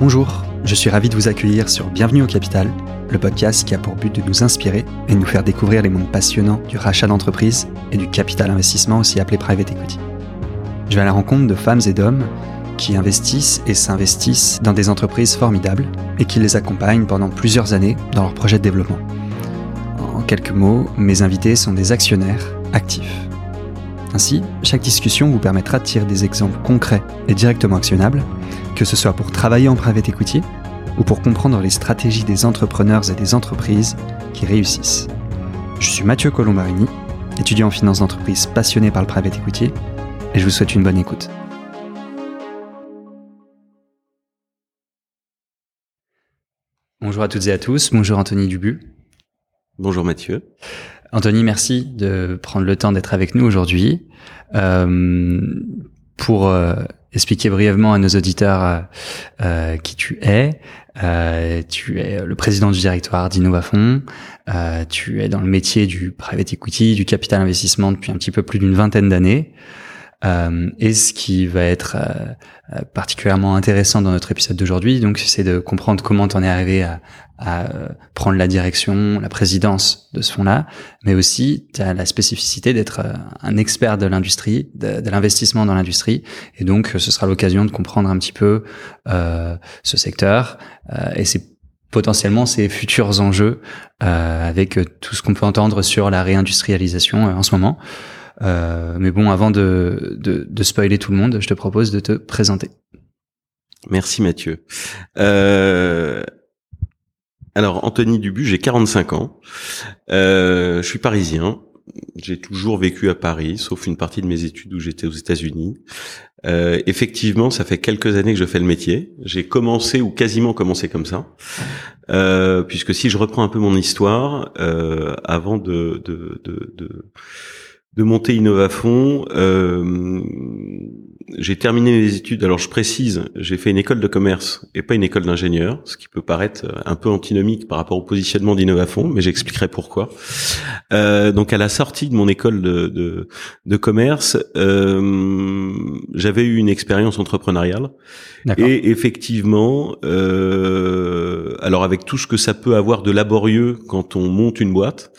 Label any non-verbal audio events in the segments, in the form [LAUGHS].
Bonjour, je suis ravi de vous accueillir sur Bienvenue au Capital, le podcast qui a pour but de nous inspirer et de nous faire découvrir les mondes passionnants du rachat d'entreprise et du capital investissement aussi appelé private equity. Je vais à la rencontre de femmes et d'hommes qui investissent et s'investissent dans des entreprises formidables et qui les accompagnent pendant plusieurs années dans leurs projets de développement. En quelques mots, mes invités sont des actionnaires actifs. Ainsi, chaque discussion vous permettra de tirer des exemples concrets et directement actionnables, que ce soit pour travailler en private equity ou pour comprendre les stratégies des entrepreneurs et des entreprises qui réussissent. Je suis Mathieu Colombarini, étudiant en finance d'entreprise passionné par le private equity, et je vous souhaite une bonne écoute. Bonjour à toutes et à tous, bonjour Anthony Dubu. Bonjour Mathieu. Anthony, merci de prendre le temps d'être avec nous aujourd'hui. Euh, pour euh, expliquer brièvement à nos auditeurs euh, euh qui tu es, euh, tu es le président du directoire d'Innovafond, tu es dans le métier du private equity, du capital investissement depuis un petit peu plus d'une vingtaine d'années. Euh, et ce qui va être euh, euh, particulièrement intéressant dans notre épisode d'aujourd'hui, donc c'est de comprendre comment en es arrivé à, prendre la direction, la présidence de ce fonds-là, mais aussi tu as la spécificité d'être un expert de l'industrie, de, l'investissement dans l'industrie, et donc ce sera l'occasion de comprendre un petit peu ce secteur et c'est potentiellement ces futurs enjeux avec tout ce qu'on peut entendre sur la réindustrialisation en ce moment. Euh, mais bon, avant de, de, de, spoiler tout le monde, je te propose de te présenter. Merci Mathieu. Euh, alors Anthony Dubu, j'ai 45 ans. Euh, je suis parisien. J'ai toujours vécu à Paris, sauf une partie de mes études où j'étais aux États-Unis. Euh, effectivement, ça fait quelques années que je fais le métier. J'ai commencé ou quasiment commencé comme ça, euh, puisque si je reprends un peu mon histoire, euh, avant de, de, de, de de monter Innovafond. Euh, j'ai terminé mes études. Alors je précise, j'ai fait une école de commerce et pas une école d'ingénieur, ce qui peut paraître un peu antinomique par rapport au positionnement d'Innovafond, mais j'expliquerai pourquoi. Euh, donc à la sortie de mon école de, de, de commerce, euh, j'avais eu une expérience entrepreneuriale et effectivement, euh, alors avec tout ce que ça peut avoir de laborieux quand on monte une boîte,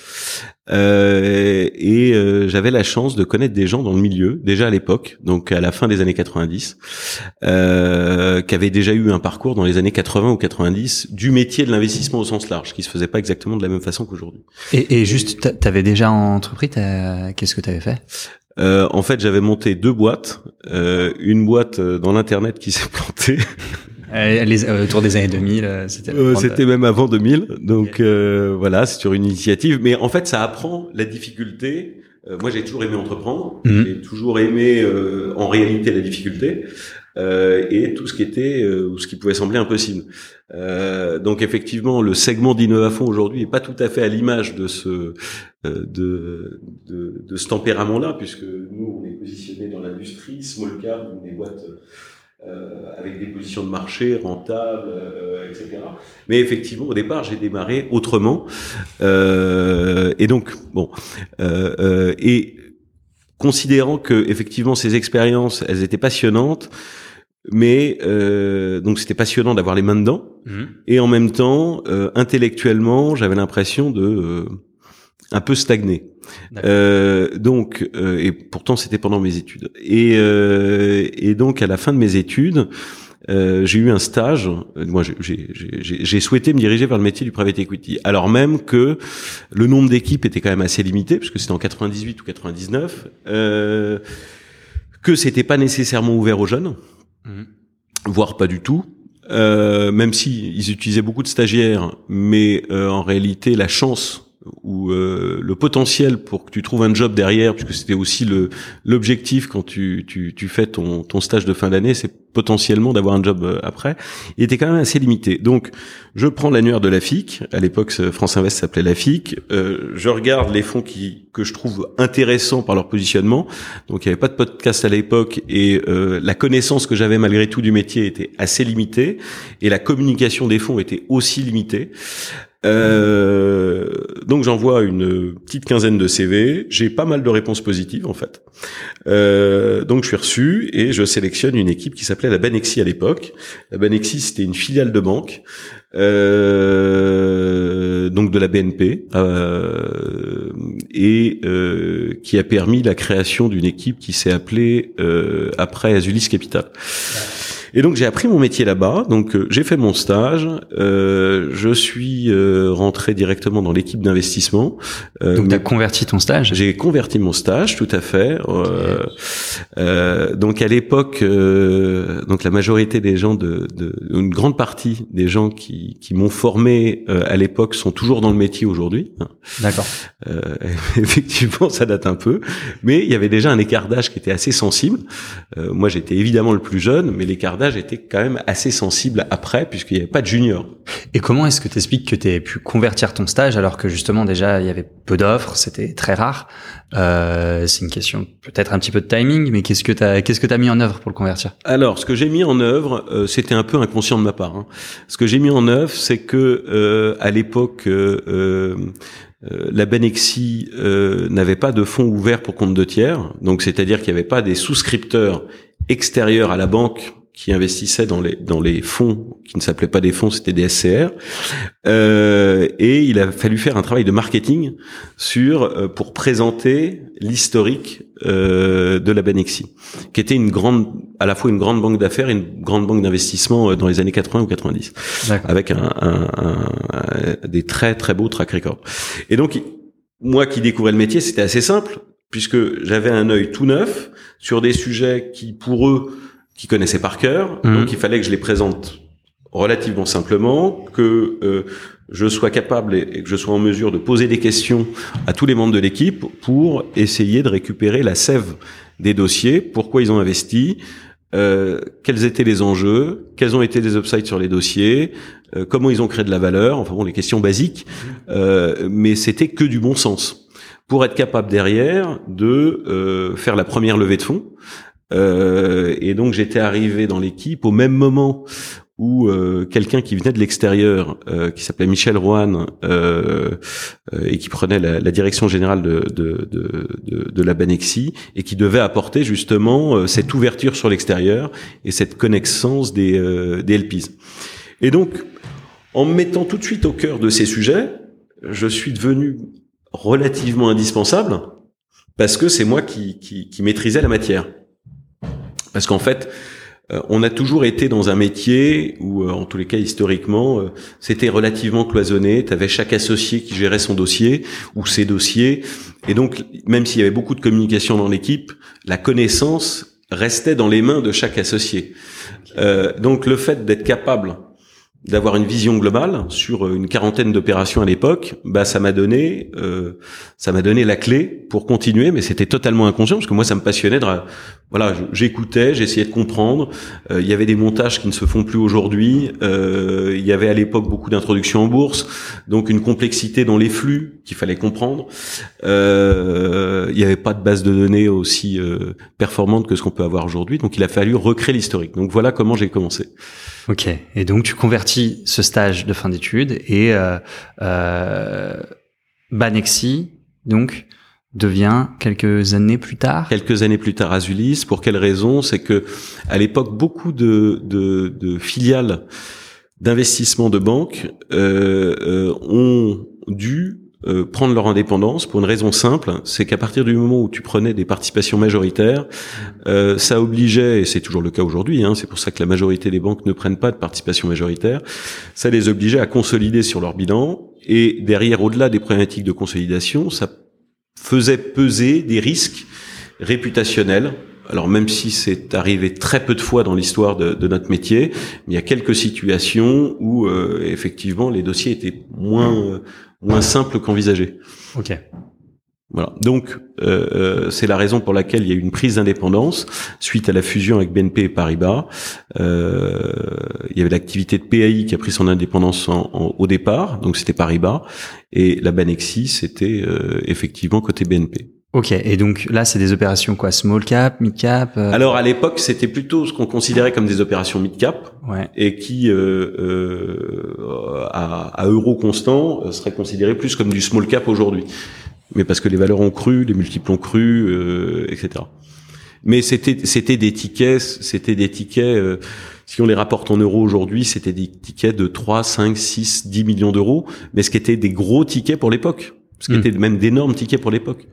euh, et euh, j'avais la chance de connaître des gens dans le milieu, déjà à l'époque, donc à la fin des années 90, euh, qui avaient déjà eu un parcours dans les années 80 ou 90 du métier de l'investissement au sens large, qui se faisait pas exactement de la même façon qu'aujourd'hui. Et, et juste, t'avais déjà entrepris, qu'est-ce que t'avais fait? Euh, en fait, j'avais monté deux boîtes. Euh, une boîte euh, dans l'internet qui s'est plantée. Euh, autour des années 2000, euh, c'était. Euh, c'était même avant 2000, donc voilà, c'est sur une initiative. Mais en fait, ça apprend la difficulté. moi, j'ai toujours aimé entreprendre. Mhm. J'ai toujours aimé, en réalité, la difficulté. et tout ce qui était ou ce qui pouvait sembler impossible. donc effectivement, le segment d'Innovafond aujourd'hui est pas tout à fait à l'image de ce de, de, de ce tempérament-là, puisque nous on est positionné dans l'industrie, small cap, des boîtes euh, avec des positions de marché rentables, euh, etc. Mais effectivement, au départ, j'ai démarré autrement. Euh, et donc, bon, euh, et considérant que effectivement ces expériences, elles étaient passionnantes, mais donc c'était passionnant d'avoir les mains dedans, mmh. et en même temps, intellectuellement, j'avais l'impression de un peu stagné. Euh, donc, euh, et pourtant c'était pendant mes études. Et, euh, et donc à la fin de mes études, euh, j'ai eu un stage. Moi, j'ai souhaité me diriger vers le métier du private equity, alors même que le nombre d'équipes était quand même assez limité, puisque c'était en 98 ou 99, euh, que c'était pas nécessairement ouvert aux jeunes, mmh. voire pas du tout. Euh, même si ils utilisaient beaucoup de stagiaires, mais en réalité la chance ou euh, le potentiel pour que tu trouves un job derrière, puisque c'était aussi le l'objectif quand tu, tu, tu fais ton, ton stage de fin d'année, c'est potentiellement d'avoir un job euh, après, il était quand même assez limité. Donc, je prends l'annuaire de la FIC. À l'époque, France Invest s'appelait la FIC. Euh, je regarde les fonds qui que je trouve intéressants par leur positionnement. Donc, il n'y avait pas de podcast à l'époque et euh, la connaissance que j'avais malgré tout du métier était assez limitée et la communication des fonds était aussi limitée. Euh, donc j'envoie une petite quinzaine de CV. J'ai pas mal de réponses positives en fait. Euh, donc je suis reçu et je sélectionne une équipe qui s'appelait la Banexi à l'époque. La Banexi c'était une filiale de banque. Euh, donc de la BNP euh, et euh, qui a permis la création d'une équipe qui s'est appelée euh, après Azulis Capital. Et donc j'ai appris mon métier là-bas. Donc euh, j'ai fait mon stage. Euh, je suis euh, rentré directement dans l'équipe d'investissement. Euh, donc tu as converti ton stage? J'ai converti mon stage, tout à fait. donc à l'époque, donc la majorité des gens, de, de, une grande partie des gens qui, qui m'ont formé à l'époque sont toujours dans le métier aujourd'hui. D'accord. [LAUGHS] effectivement, ça date un peu, mais il y avait déjà un écart d'âge qui était assez sensible. moi, j'étais évidemment le plus jeune, mais l'écart était quand même assez sensible après, puisqu'il n'y avait pas de junior. Et comment est-ce que tu expliques que tu aies pu convertir ton stage alors que justement déjà il y avait peu d'offres, c'était très rare? Euh, C'est une question peut-être un petit peu de timing, mais qu'est-ce que tu as, qu'est-ce que as mis en œuvre pour le convertir? Alors, ce que j'ai mis en œuvre, euh, c'était un peu inconscient de ma part. Hein. Ce que j'ai mis en œuvre, c'est que euh, à l'époque, euh, euh la Benexi euh, n'avait pas de fonds ouverts pour compte de tiers, donc c'est-à-dire qu'il n'y avait pas des souscripteurs extérieurs à la banque qui investissaient dans les dans les fonds qui ne s'appelaient pas des fonds, c'était des SCR. Euh, et il a fallu faire un travail de marketing sur euh, pour présenter l'historique euh, de la Banexi, qui était une grande, à la fois une grande banque d'affaires et une grande banque d'investissement euh, dans les années 80 ou 90, avec un, un, un, des très très beaux track records. Et donc moi qui découvrais le métier, c'était assez simple puisque j'avais un œil tout neuf sur des sujets qui pour eux qui connaissaient par cœur. Mhm. Donc il fallait que je les présente relativement simplement, que euh, je sois capable et, que je sois en mesure de poser des questions à tous les membres de l'équipe pour essayer de récupérer la sève des dossiers, pourquoi ils ont investi, euh, quels étaient les enjeux, quels ont été les upsides sur les dossiers, euh, comment ils ont créé de la valeur, enfin bon, les questions basiques, euh, mais c'était que du bon sens pour être capable derrière de euh, faire la première levée de fonds, euh, et donc j'étais arrivé dans l'équipe au même moment où euh, quelqu'un qui venait de l'extérieur, euh, qui s'appelait Michel Rouen euh, euh, et qui prenait la, la direction générale de, de, de, de, la Banexi et qui devait apporter justement euh, cette ouverture sur l'extérieur et cette connaissance des, des LPs. Et donc, en me mettant tout de suite au cœur de ces sujets, je suis devenu relativement indispensable parce que c'est moi qui, qui, qui maîtrisais la matière. Parce qu'en fait, euh, on a toujours été dans un métier où, euh, en tous les cas historiquement, euh, c'était relativement cloisonné. Tu avais chaque associé qui gérait son dossier ou ses dossiers. Et donc, même s'il y avait beaucoup de communication dans l'équipe, la connaissance restait dans les mains de chaque associé. donc, le fait d'être capable d'avoir une vision globale sur une quarantaine d'opérations à l'époque, bah ça m'a donné euh, ça m'a donné la clé pour continuer, mais c'était totalement inconscient parce que moi ça me passionnait. De, voilà, j'écoutais, j'essayais de comprendre. Euh, il y avait des montages qui ne se font plus aujourd'hui. Euh, il y avait à l'époque beaucoup d'introductions en bourse, donc une complexité dans les flux qu'il fallait comprendre. Euh, il n'y avait pas de base de données aussi performante que ce qu'on peut avoir aujourd'hui, donc il a fallu recréer l'historique. Donc voilà comment j'ai commencé. Ok. Et donc tu convertis ce stage de fin d'études et Banexi donc devient quelques années plus tard. Quelques années plus tard, Azulis. Pour quelle raison? C'est que à l'époque, beaucoup de, de, de filiales d'investissement de banques euh, euh, ont dû euh, prendre leur indépendance pour une raison simple, c'est qu'à partir du moment où tu prenais des participations majoritaires, euh, ça obligeait, et c'est toujours le cas aujourd'hui, hein, c'est pour ça que la majorité des banques ne prennent pas de participation majoritaire, ça les obligeait à consolider sur leur bilan, et derrière, au-delà des problématiques de consolidation, ça faisait peser des risques réputationnels alors même si c'est arrivé très peu de fois dans l'histoire de, notre métier, il y a quelques situations où euh, effectivement les dossiers étaient moins euh, moins simples qu'envisagés. Ok. Voilà. Donc euh, euh, c'est la raison pour laquelle il y a eu une prise d'indépendance suite à la fusion avec BNP et Paribas. Euh, il y avait l'activité de PAI qui a pris son indépendance au départ, donc c'était Paribas, et la Banexi c'était effectivement côté BNP. Ok, et donc là, c'est des opérations quoi, small cap, mid cap euh? Alors à l'époque, c'était plutôt ce qu'on considérait comme des opérations mid cap, ouais. et qui, euh, euh, à, à, euro constant, euh, seraient considérées plus comme du small cap aujourd'hui. Mais parce que les valeurs ont cru, les multiples ont cru, euh, etc. Mais c'était c'était des tickets, c'était des tickets. si on les rapporte en euros aujourd'hui, c'était des tickets de 3, 5, 6, 10 millions d'euros, mais ce qui était des gros tickets pour l'époque, ce qui hmm. était même d'énormes tickets pour l'époque.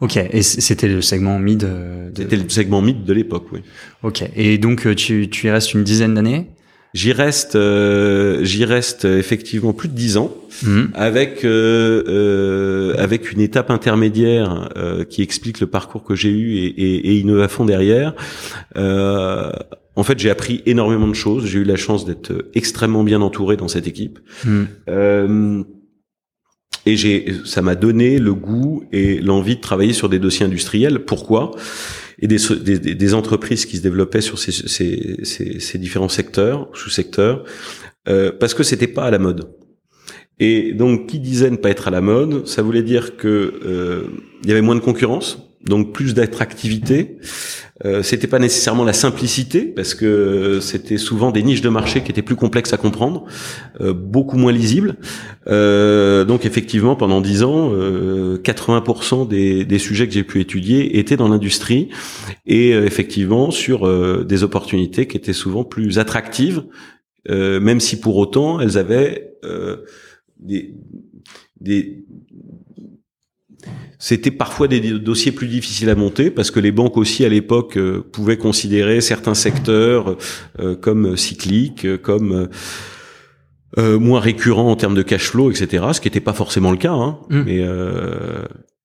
Ok, et c'était le segment mid. De... C'était le segment mid de l'époque, oui. Ok, et donc euh, tu, tu y restes une dizaine d'années J'y reste, euh, j'y reste effectivement plus de dix ans, mmh. avec euh, euh, avec une étape intermédiaire euh, qui explique le parcours que j'ai eu et, et, et Innovafond derrière. Euh, en fait, j'ai appris énormément de choses. J'ai eu la chance d'être extrêmement bien entouré dans cette équipe. Mmh et j'ai, ça m'a donné le goût et l'envie de travailler sur des dossiers industriels. Pourquoi? Et des, entreprises qui se développaient sur ces, différents secteurs, sous-secteurs, euh, parce que c'était pas à la mode. Et donc, qui disait ne pas être à la mode, ça voulait dire que euh, y avait moins de concurrence, donc plus d'attractivité. Euh, c'était pas nécessairement la simplicité parce que c'était souvent des niches de marché qui étaient plus complexes à comprendre, euh, beaucoup moins lisibles. Euh, donc effectivement, pendant dix ans, 80% euh, des, des, sujets que j'ai pu étudier étaient dans l'industrie et effectivement sur des opportunités qui étaient souvent plus attractives, même si pour autant elles avaient des c'était parfois des dossiers plus difficiles à monter parce que les banques aussi à l'époque euh, pouvaient considérer certains secteurs euh, comme cycliques, comme euh, moins récurrents en termes de cash flow, etc. Ce qui n'était pas forcément le cas. Hein, mmh. Mais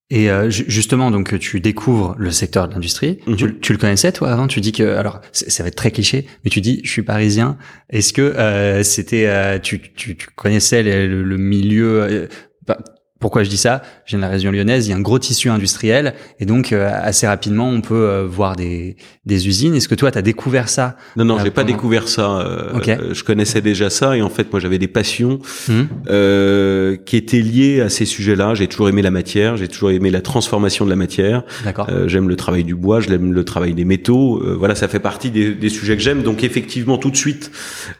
et justement, donc tu découvres le secteur de l'industrie. Mmh. Tu, tu, le connaissais toi avant? Tu dis que alors ça va être très cliché, mais tu dis je suis parisien. Est-ce que c'était tu, tu, tu, connaissais le, le milieu bah, pourquoi je dis ça? Je viens de la région lyonnaise, il y a un gros tissu industriel et donc euh, assez rapidement on peut euh, voir des, des usines. Est-ce que toi tu as découvert ça? Non non, j'ai pas découvert ça. Euh, je connaissais déjà ça et en fait moi j'avais des passions mmh. qui étaient liées à ces sujets-là. J'ai toujours aimé la matière, j'ai toujours aimé la transformation de la matière. D'accord. j'aime le travail du bois, j'aime le travail des métaux. voilà, ça fait partie des, des sujets que j'aime. Donc effectivement tout de suite,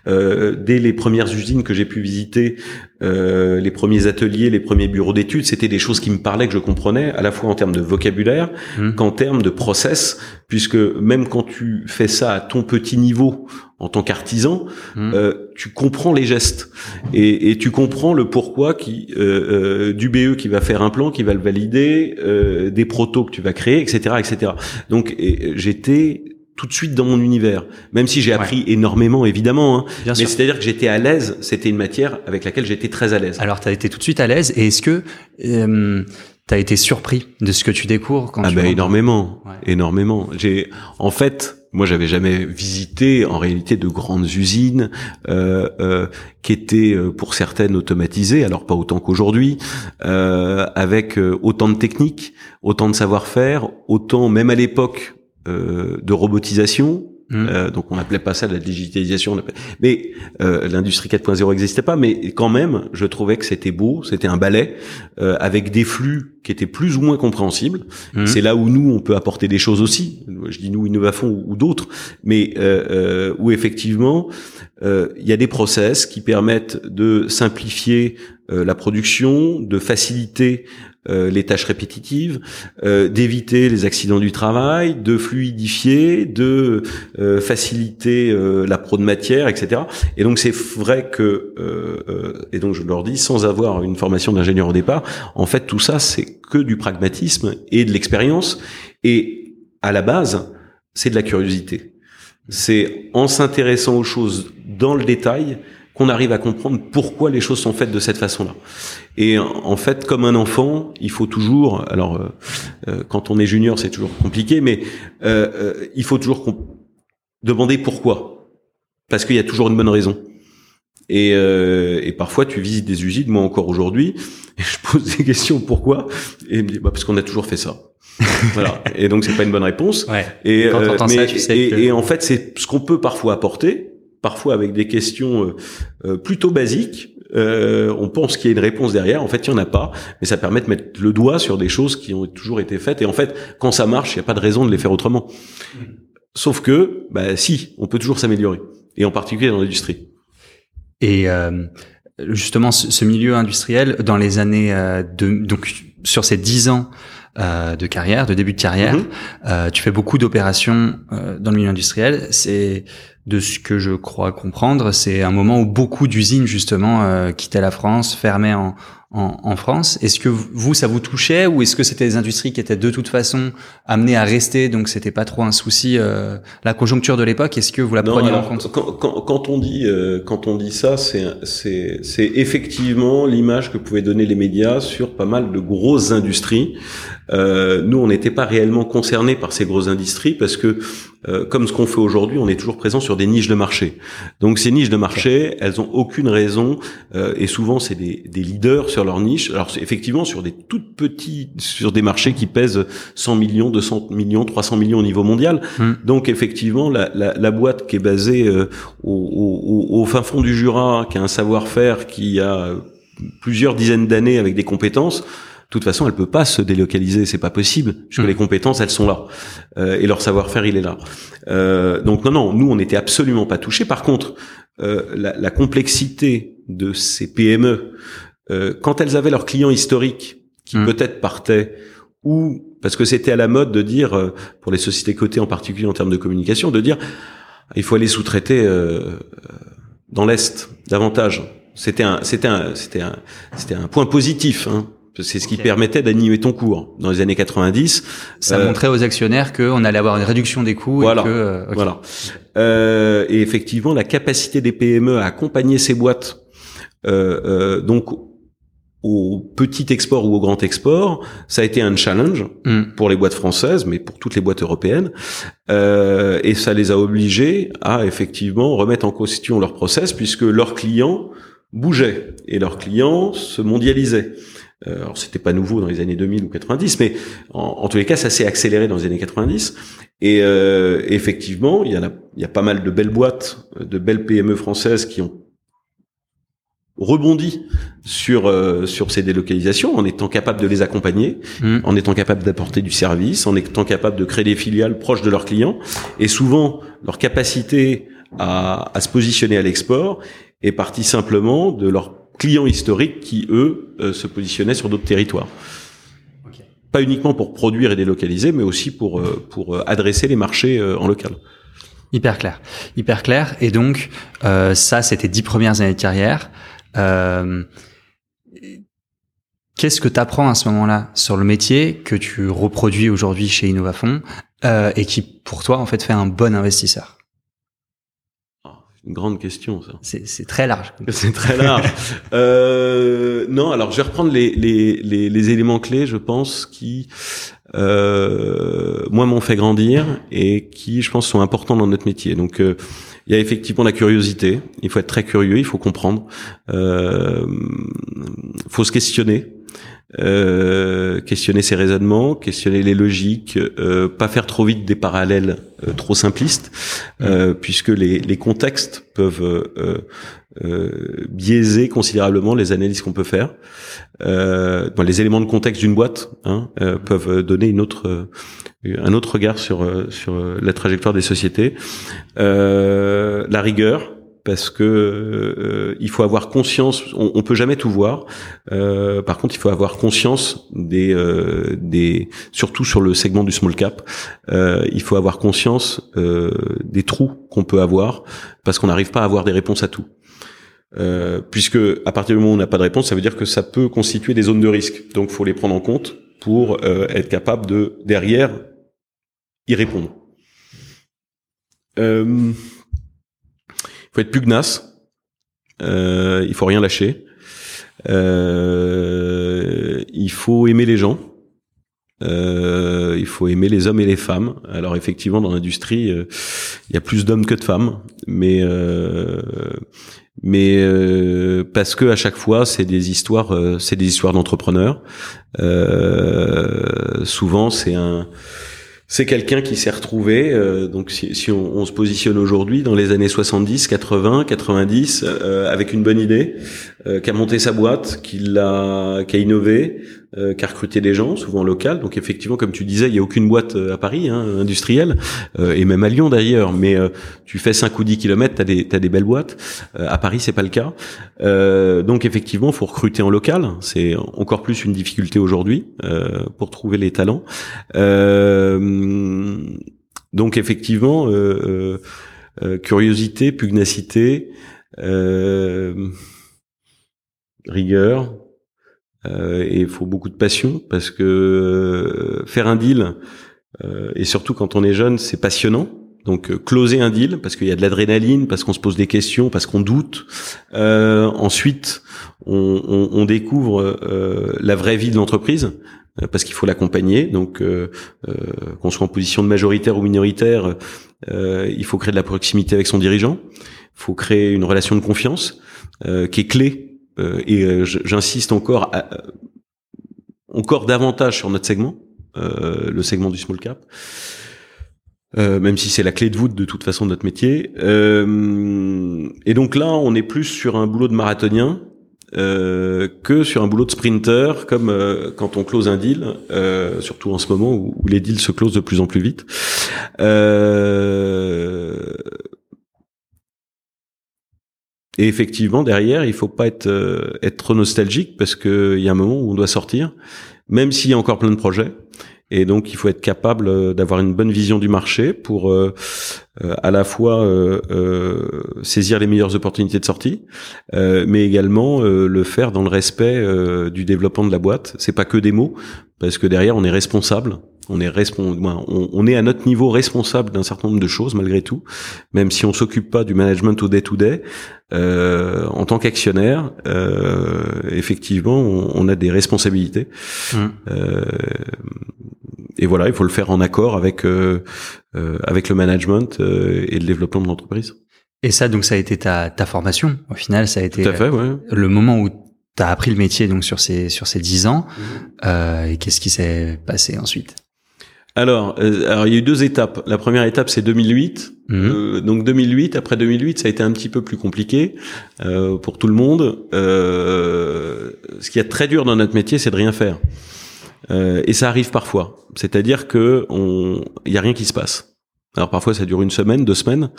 dès les premières usines que j'ai pu visiter, les premiers ateliers, les premiers bureaux d'études, c'était des choses qui me parlaient, que je comprenais, à la fois en termes de vocabulaire mmh. qu'en termes de process, puisque même quand tu fais ça à ton petit niveau, en tant qu'artisan, mmh. euh, tu comprends les gestes et, et, tu comprends le pourquoi qui euh, euh, du BE qui va faire un plan, qui va le valider, euh, des protos que tu vas créer, etc., etc. Donc j'étais tout de suite dans mon univers, même si j'ai appris énormément évidemment. Hein. mais c'est-à-dire que j'étais à l'aise. C'était une matière avec laquelle j'étais très à l'aise. Alors tu as été tout de suite à l'aise. Et est-ce que euh, tu as été surpris de ce que tu découvres quand ah tu ben énormément, énormément. J'ai en fait moi, j'avais jamais visité en réalité de grandes usines euh, euh, qui étaient euh, pour certaines automatisées, alors pas autant qu'aujourd'hui, euh, avec euh, autant de techniques, autant de savoir-faire, autant même à l'époque de robotisation. Mmh. Euh, donc on n'appelait pas ça de la digitalisation, mais euh, l'industrie 4.0 n'existait pas. Mais quand même, je trouvais que c'était beau, c'était un ballet avec des flux qui étaient plus ou moins compréhensibles. Mmh. C'est là où nous on peut apporter des choses aussi. Je dis nous Innovafond ou, ou d'autres, mais où effectivement il y a des process qui permettent de simplifier la production, de faciliter euh, les tâches répétitives, euh, d'éviter les accidents du travail, de fluidifier, de euh, faciliter la pro de matière, etc. Et donc c'est vrai que, et donc je leur dis, sans avoir une formation d'ingénieur au départ, en fait tout ça c'est que du pragmatisme et de l'expérience. Et à la base, c'est de la curiosité. C'est en s'intéressant aux choses dans le détail qu'on arrive à comprendre pourquoi les choses sont faites de cette façon-là. Et en fait, comme un enfant, il faut toujours, alors euh, euh, quand on est junior, c'est toujours compliqué, mais euh, il faut toujours demander pourquoi, parce qu'il y a toujours une bonne raison. Et, et, parfois, tu visites des usines, moi encore aujourd'hui, et [LAUGHS] je pose des questions pourquoi, et me dit bah, parce qu'on a toujours fait ça. [LAUGHS] voilà. Et donc c'est pas une bonne réponse. Ouais. Et, et, et en fait, c'est ce qu'on peut parfois apporter, parfois avec des questions euh, euh, plutôt basiques, Euh, on pense qu'il y a une réponse derrière. En fait, il y en a pas, mais ça permet de mettre le doigt sur des choses qui ont toujours été faites. Et en fait, quand ça marche, il n'y a pas de raison de les faire autrement. Sauf que, bah, si, on peut toujours s'améliorer, et en particulier dans l'industrie. Et euh, justement, ce, milieu industriel, dans les années euh, de, donc sur ces dix ans euh, de carrière, de début de carrière, mhm. euh, tu fais beaucoup d'opérations euh, dans le milieu industriel. C'est de ce que je crois comprendre, c'est un moment où beaucoup d'usines justement euh, quittaient la France, fermaient en, en, en France. Est-ce que vous, ça vous touchait ou est-ce que c'était des industries qui étaient de toute façon amenées à rester, donc c'était pas trop un souci euh, La conjoncture de l'époque, est-ce que vous la preniez en compte? quand, quand, quand, on dit euh, quand on dit ça, c'est c'est c'est effectivement l'image que pouvaient donner les médias sur pas mal de grosses industries. Euh, nous, on n'était pas réellement concernés par ces grosses industries parce que euh, comme ce qu'on fait aujourd'hui, on est toujours présent sur des niches de marché. Donc ces niches de marché, elles ont aucune raison, euh, et souvent c'est des, des, leaders sur leur niche. Alors effectivement sur des toutes petits, sur des marchés qui pèsent 100 millions, 200 millions, 300 millions au niveau mondial. Hmm. Donc effectivement la, la, la, boîte qui est basée euh, au, au, au, fin fond du Jura, qui a un savoir-faire, qui a plusieurs dizaines d'années avec des compétences, toute façon, elle peut pas se délocaliser, c'est pas possible, puisque mmh. les compétences, elles sont là, euh, et leur savoir-faire, il est là. Euh, donc non, non, nous, on n'était absolument pas touchés. Par contre, euh, la, la, complexité de ces PME, euh, quand elles avaient leurs clients historiques, qui mmh. peut-être partaient, ou parce que c'était à la mode de dire, euh, pour les sociétés cotées en particulier en termes de communication, de dire, il faut aller sous-traiter euh, dans l'est davantage. C'était un, c'était un, c'était un, c'était un point positif. Hein c'est ce qui permettait d'animer ton cours dans les années 90. Ça euh, montrait aux actionnaires qu'on allait avoir une réduction des coûts. Voilà. Et que, euh, voilà. Euh, et effectivement, la capacité des PME à accompagner ces boîtes, euh, euh, donc au petit export ou au grand export, ça a été un challenge mm. pour les boîtes françaises, mais pour toutes les boîtes européennes, euh, et ça les a obligés à effectivement remettre en question leur process puisque leurs clients bougeaient et leurs clients se mondialisaient. Euh, alors c'était pas nouveau dans les années 2000 ou 90, mais en, tous les cas, ça s'est accéléré dans les années 90. Et euh, effectivement, il y, a, il y a pas mal de belles boîtes, de belles PME françaises qui ont rebondi sur euh, sur ces délocalisations en étant capable de les accompagner, mmh. en étant capable d'apporter du service, en étant capable de créer des filiales proches de leurs clients et souvent leur capacité à, à se positionner à l'export est partie simplement de leur clients historiques qui, eux, euh, se positionnaient sur d'autres territoires. Pas uniquement pour produire et délocaliser, mais aussi pour, euh, pour euh, adresser les marchés en local. Hyper clair, hyper clair. Et donc, ça, c'était dix premières années de carrière. Qu'est-ce que tu apprends à ce moment-là sur le métier que tu reproduis aujourd'hui chez Innovafond et qui, pour toi, en fait, fait un bon investisseur? Une grande question, ça. C'est très large. [LAUGHS] C'est très large. euh, non, alors je vais reprendre les, les, les, les éléments clés, je pense, qui euh, moi m'ont fait grandir et qui, je pense, sont importants dans notre métier. Donc, euh, il y a effectivement la curiosité. Il faut être très curieux, il faut comprendre. Euh, faut se questionner. Euh, questionner ses raisonnements, questionner les logiques, euh, pas faire trop vite des parallèles euh, trop simplistes, euh, puisque les, les, contextes peuvent biaiser considérablement les analyses qu'on peut faire. les éléments de contexte d'une boîte hein, peuvent donner une autre un autre regard sur sur la trajectoire des sociétés. la rigueur, parce que euh, il faut avoir conscience. On, on peut jamais tout voir. Euh, par contre, il faut avoir conscience des euh, des surtout sur le segment du small cap. Euh, il faut avoir conscience euh, des trous qu'on peut avoir parce qu'on n'arrive pas à avoir des réponses à tout. Euh, puisque à partir du moment où on n'a pas de réponse, ça veut dire que ça peut constituer des zones de risque. Donc, faut les prendre en compte pour être capable de derrière y répondre. Euh, faut être pugnace. Euh, il faut rien lâcher. Euh, il faut aimer les gens. Euh, il faut aimer les hommes et les femmes. Alors effectivement, dans l'industrie, euh, il y a plus d'hommes que de femmes, mais euh, mais euh, parce que à chaque fois, c'est des histoires, c'est des histoires d'entrepreneurs. souvent, c'est un c'est quelqu'un qui s'est retrouvé, euh, donc si, on, se positionne aujourd'hui dans les années 70, 80, 90, euh, avec une bonne idée, euh, qui a monté sa boîte, qui l'a, qui a innové, euh, qui a recruté des gens, souvent local. Donc effectivement, comme tu disais, il y a aucune boîte à Paris, hein, industrielle, et même à Lyon d'ailleurs. Mais tu fais 5 ou 10 kilomètres, t'as des, t'as des belles boîtes. à Paris, c'est pas le cas. donc effectivement, faut recruter en local. C'est encore plus une difficulté aujourd'hui pour trouver les talents. Euh, donc effectivement, euh, euh, curiosité, pugnacité, rigueur, et il faut beaucoup de passion parce que faire un deal, et surtout quand on est jeune, c'est passionnant. Donc closer un deal parce qu'il y a de l'adrénaline, parce qu'on se pose des questions, parce qu'on doute. ensuite, on, on, on découvre la vraie vie de l'entreprise. Euh, parce qu'il faut l'accompagner. Donc, euh, euh, qu'on soit en position de majoritaire ou minoritaire, il faut créer de la proximité avec son dirigeant. Il faut créer une relation de confiance qui est clé. Et j'insiste encore, encore davantage sur notre segment, le segment du small cap. même si c'est la clé de voûte de toute façon de notre métier. et donc là, on est plus sur un boulot de marathonien euh, que sur un boulot de sprinter, comme euh, quand on close un deal, euh, surtout en ce moment où, les deals se closent de plus en plus vite. Et effectivement, derrière, il faut pas être être trop nostalgique parce qu'il y a un moment où on doit sortir, même s'il y a encore plein de projets. Et donc, il faut être capable euh, d'avoir une bonne vision du marché pour euh, euh, à la fois saisir les meilleures opportunités de sortie, mais également le faire dans le respect du développement de la boîte. C'est pas que des mots, parce que derrière, on est responsable on est on, est à notre niveau responsable d'un certain nombre de choses malgré tout, même si on s'occupe pas du management au day to day. Euh, en tant qu'actionnaire, euh, effectivement, on, a des responsabilités. Mmh. Euh, et voilà, il faut le faire en accord avec avec le management et le développement de l'entreprise. Et ça, donc, ça a été ta, ta formation. Au final, ça a été fait, ouais. le moment où tu as appris le métier donc sur ces sur ces dix ans. Mmh. et qu'est-ce qui s'est passé ensuite? Alors, euh, alors il y a eu deux étapes. La première étape, c'est 2008. Mhm. Euh, donc 2008, après 2008, ça a été un petit peu plus compliqué euh, pour tout le monde. Euh, ce qui est très dur dans notre métier, c'est de rien faire. Euh, et ça arrive parfois. C'est-à-dire que on, il y a rien qui se passe. Alors parfois ça dure une semaine, deux semaines.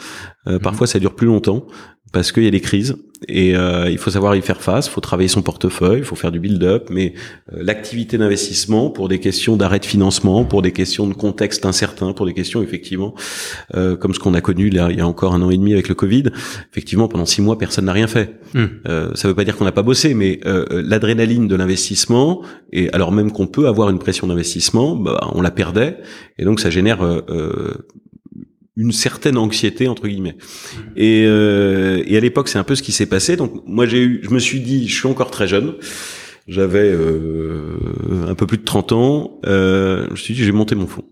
Mhm. Parfois ça dure plus longtemps parce qu'il y a des crises et euh, il faut savoir y faire face, il faut travailler son portefeuille, il faut faire du build-up, mais euh, l'activité d'investissement pour des questions d'arrêt de financement, pour des questions de contexte incertain, pour des questions effectivement euh, comme ce qu'on a connu là il y a encore un an et demi avec le Covid, effectivement pendant six mois personne n'a rien fait. Hmm. Euh, ça veut pas dire qu'on n'a pas bossé, mais euh, l'adrénaline de l'investissement et alors même qu'on peut avoir une pression d'investissement, bah, on la perdait et donc ça génère une certaine anxiété entre guillemets. Et, euh, et à l'époque, c'est un peu ce qui s'est passé. Donc moi, j'ai eu, je me suis dit, je suis encore très jeune. J'avais euh, un peu plus de 30 ans. Euh, je me suis dit, j'ai monté mon fonds.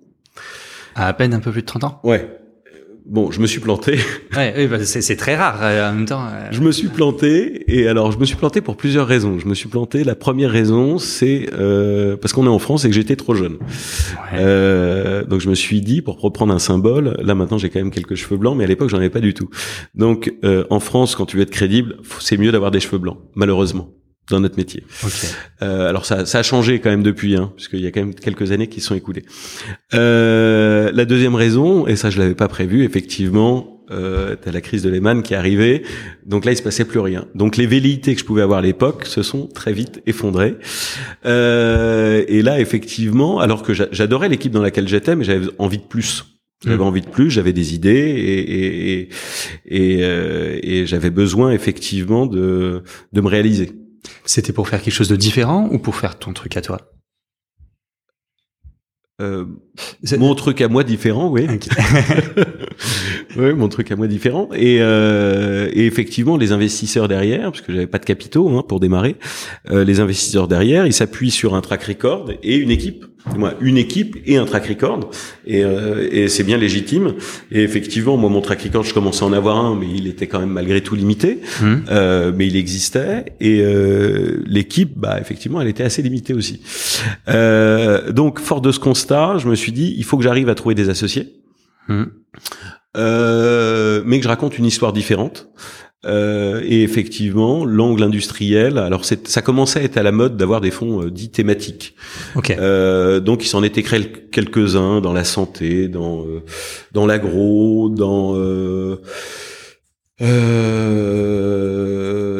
À à peine un peu plus de 30 ans? Ouais. Bon, je me suis planté. [LAUGHS] Ouais, bah, c'est très rare euh, en même temps. Euh. Je me suis planté et alors je me suis planté pour plusieurs raisons. Je me suis planté. La première raison, c'est euh, parce qu'on est en France et que j'étais trop jeune. Ouais. Euh, donc je me suis dit, pour reprendre un symbole, là maintenant j'ai quand même quelques cheveux blancs, mais à l'époque j'en avais pas du tout. Donc euh, en France, quand tu veux être crédible, c'est mieux d'avoir des cheveux blancs, malheureusement dans notre métier. Okay. Euh, alors ça, ça a changé quand même depuis, hein, puisqu'il y a quand même quelques années qui sont écoulées. Euh, la deuxième raison, et ça je l'avais pas prévu, effectivement, euh, t'as la crise de Lehman qui est arrivée, donc là il se passait plus rien. Donc les velléités que je pouvais avoir à l'époque se sont très vite effondrées. Euh, et là effectivement, alors que j'adorais l'équipe dans laquelle j'étais, mais j'avais envie de plus. J'avais mmh. envie de plus, j'avais des idées et et et, euh, et j'avais besoin effectivement de de me réaliser. C'était pour faire quelque chose de différent ou pour faire ton truc à toi? Euh, mon truc à moi différent, oui. [LAUGHS] [LAUGHS] oui, mon truc à moi différent. Et, euh, et, effectivement, les investisseurs derrière, parce que j'avais pas de capitaux hein, pour démarrer, euh, les investisseurs derrière, ils s'appuient sur un track record et une équipe. Moi, une équipe et un track record, et, euh, et c'est bien légitime. Et effectivement, moi, mon track record, je commençais à en avoir un, mais il était quand même malgré tout limité, mmh. euh, mais il existait. Et euh, l'équipe, bah, effectivement, elle était assez limitée aussi. Euh, donc, fort de ce constat, je me suis dit, il faut que j'arrive à trouver des associés. Mmh. Euh, mais que je raconte une histoire différente. Euh, et effectivement, l'angle industriel. Alors, ça commençait à être à la mode d'avoir des fonds euh, dits thématiques. Okay. Euh, donc, il s'en était créé quelques-uns dans la santé, dans euh, dans l'agro, dans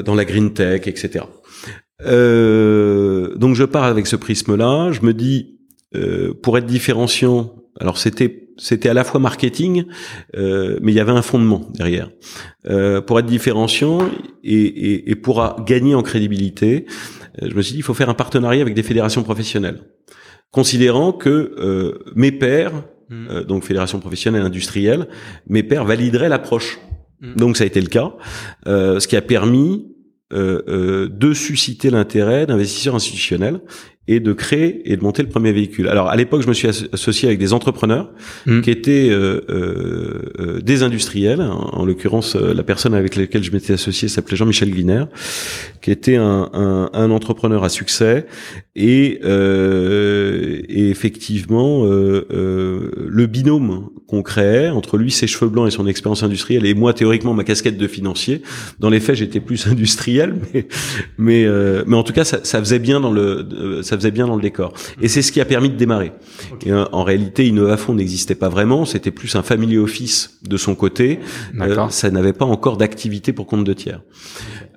dans la green tech, etc. donc, je pars avec ce prisme-là. Je me dis, pour être différenciant, alors c'était c'était à la fois marketing, euh, mais il y avait un fondement derrière. Euh, pour être différenciant et, et, et, pour gagner en crédibilité, euh, je me suis dit il faut faire un partenariat avec des fédérations professionnelles, considérant que euh, mes pairs, mmh. euh, donc fédération professionnelle industrielle, mes pairs valideraient l'approche. Mmh. Donc ça a été le cas, euh, ce qui a permis de susciter l'intérêt d'investisseurs institutionnels et de créer et de monter le premier véhicule. Alors à l'époque, je me suis associé avec des entrepreneurs mmh. qui étaient euh, euh, euh, des industriels. En, l'occurrence, euh, la personne avec laquelle je m'étais associé s'appelait Jean-Michel Gliner, qui était un, un, un, entrepreneur à succès. Et, euh, et effectivement, le binôme qu'on créait entre lui, ses cheveux blancs et son expérience industrielle, et moi théoriquement ma casquette de financier. Dans les faits, j'étais plus [LAUGHS] industriel, mais mais mais en tout cas, ça, ça faisait bien dans le ça faisait bien dans le décor. Et c'est ce qui a permis de démarrer. Et, euh, en réalité, Innovafond n'existait pas vraiment, c'était plus un family office de son côté. Euh, ça n'avait pas encore d'activité pour compte de tiers.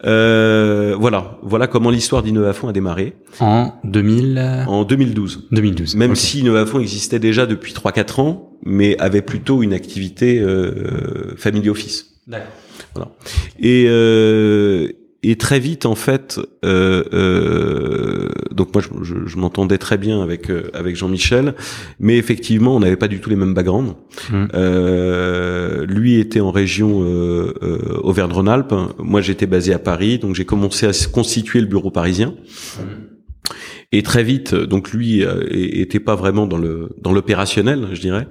Euh, voilà, voilà comment l'histoire d'Innovafond a démarré. En 2000 En 2012. 2012. Même si Innovafond existait déjà depuis 3-4 ans, mais avait plutôt une activité euh, family office. D'accord. Voilà. Et euh, et très vite en fait euh, euh, donc moi je, je, m'entendais très bien avec euh, avec Jean-Michel mais effectivement on n'avait pas du tout les mêmes backgrounds mmh. euh, lui était en région euh, euh, Auvergne-Rhône-Alpes moi j'étais basé à Paris donc j'ai commencé à constituer le bureau parisien mmh. Et très vite, donc lui était pas vraiment dans le dans l'opérationnel, je dirais.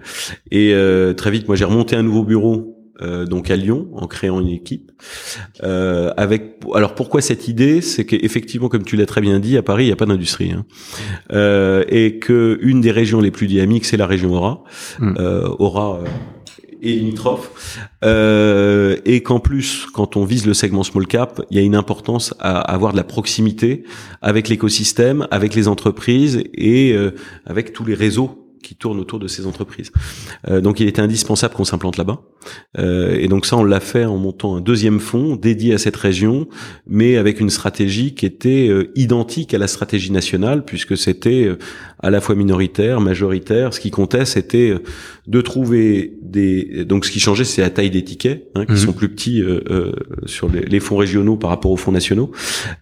Et très vite, moi j'ai remonté un nouveau bureau euh, donc à Lyon en créant une équipe. Euh, avec alors pourquoi cette idée, c'est qu'effectivement, comme tu l'as très bien dit, à Paris il n'y a pas d'industrie hein. euh, et que une des régions les plus dynamiques c'est la région Aura, mm. euh, Aura euh, et limitrophe, euh, et qu'en plus, quand on vise le segment small cap, il y a une importance à avoir de la proximité avec l'écosystème, avec les entreprises et avec tous les réseaux qui tournent autour de ces entreprises. Euh, donc il était indispensable qu'on s'implante là-bas. Euh, et donc ça, on l'a fait en montant un deuxième fonds dédié à cette région, mais avec une stratégie qui était euh, identique à la stratégie nationale, puisque c'était euh, à la fois minoritaire, majoritaire. Ce qui comptait, c'était euh, de trouver des. Donc ce qui changeait, c'est la taille des tickets, hein, qui mhm. sont plus petits sur les, les, fonds régionaux par rapport aux fonds nationaux.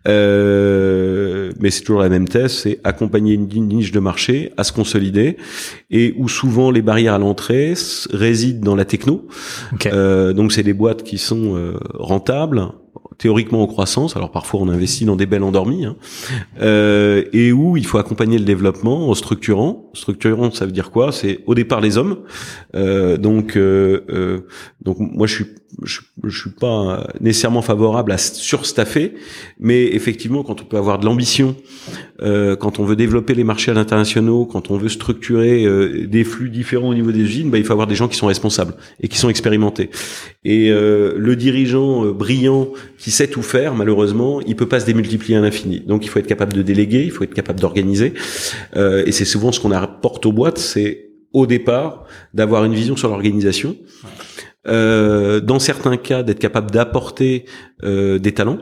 mais c'est toujours la même thèse, c'est accompagner une niche de marché à se consolider et où souvent les barrières à l'entrée résident dans la techno. Euh, donc c'est des boîtes qui sont euh, rentables, théoriquement en croissance, alors parfois on investit dans des belles endormies, hein, euh, et où il faut accompagner le développement en structurant. Structurant, ça veut dire quoi? C'est au départ les hommes. Euh, donc, euh, euh donc moi je suis je, je suis pas nécessairement favorable à surstaffer, mais effectivement quand on peut avoir de l'ambition, euh, quand on veut développer les marchés à l'international, quand on veut structurer euh, des flux différents au niveau des usines, bah, il faut avoir des gens qui sont responsables et qui sont expérimentés. Et le dirigeant brillant qui sait tout faire, malheureusement, il peut pas se démultiplier à l'infini. Donc il faut être capable de déléguer, il faut être capable d'organiser. Euh, et c'est souvent ce qu'on apporte aux boîtes, c'est au départ d'avoir une vision sur l'organisation. Euh, dans certains cas, d'être capable d'apporter euh, des talents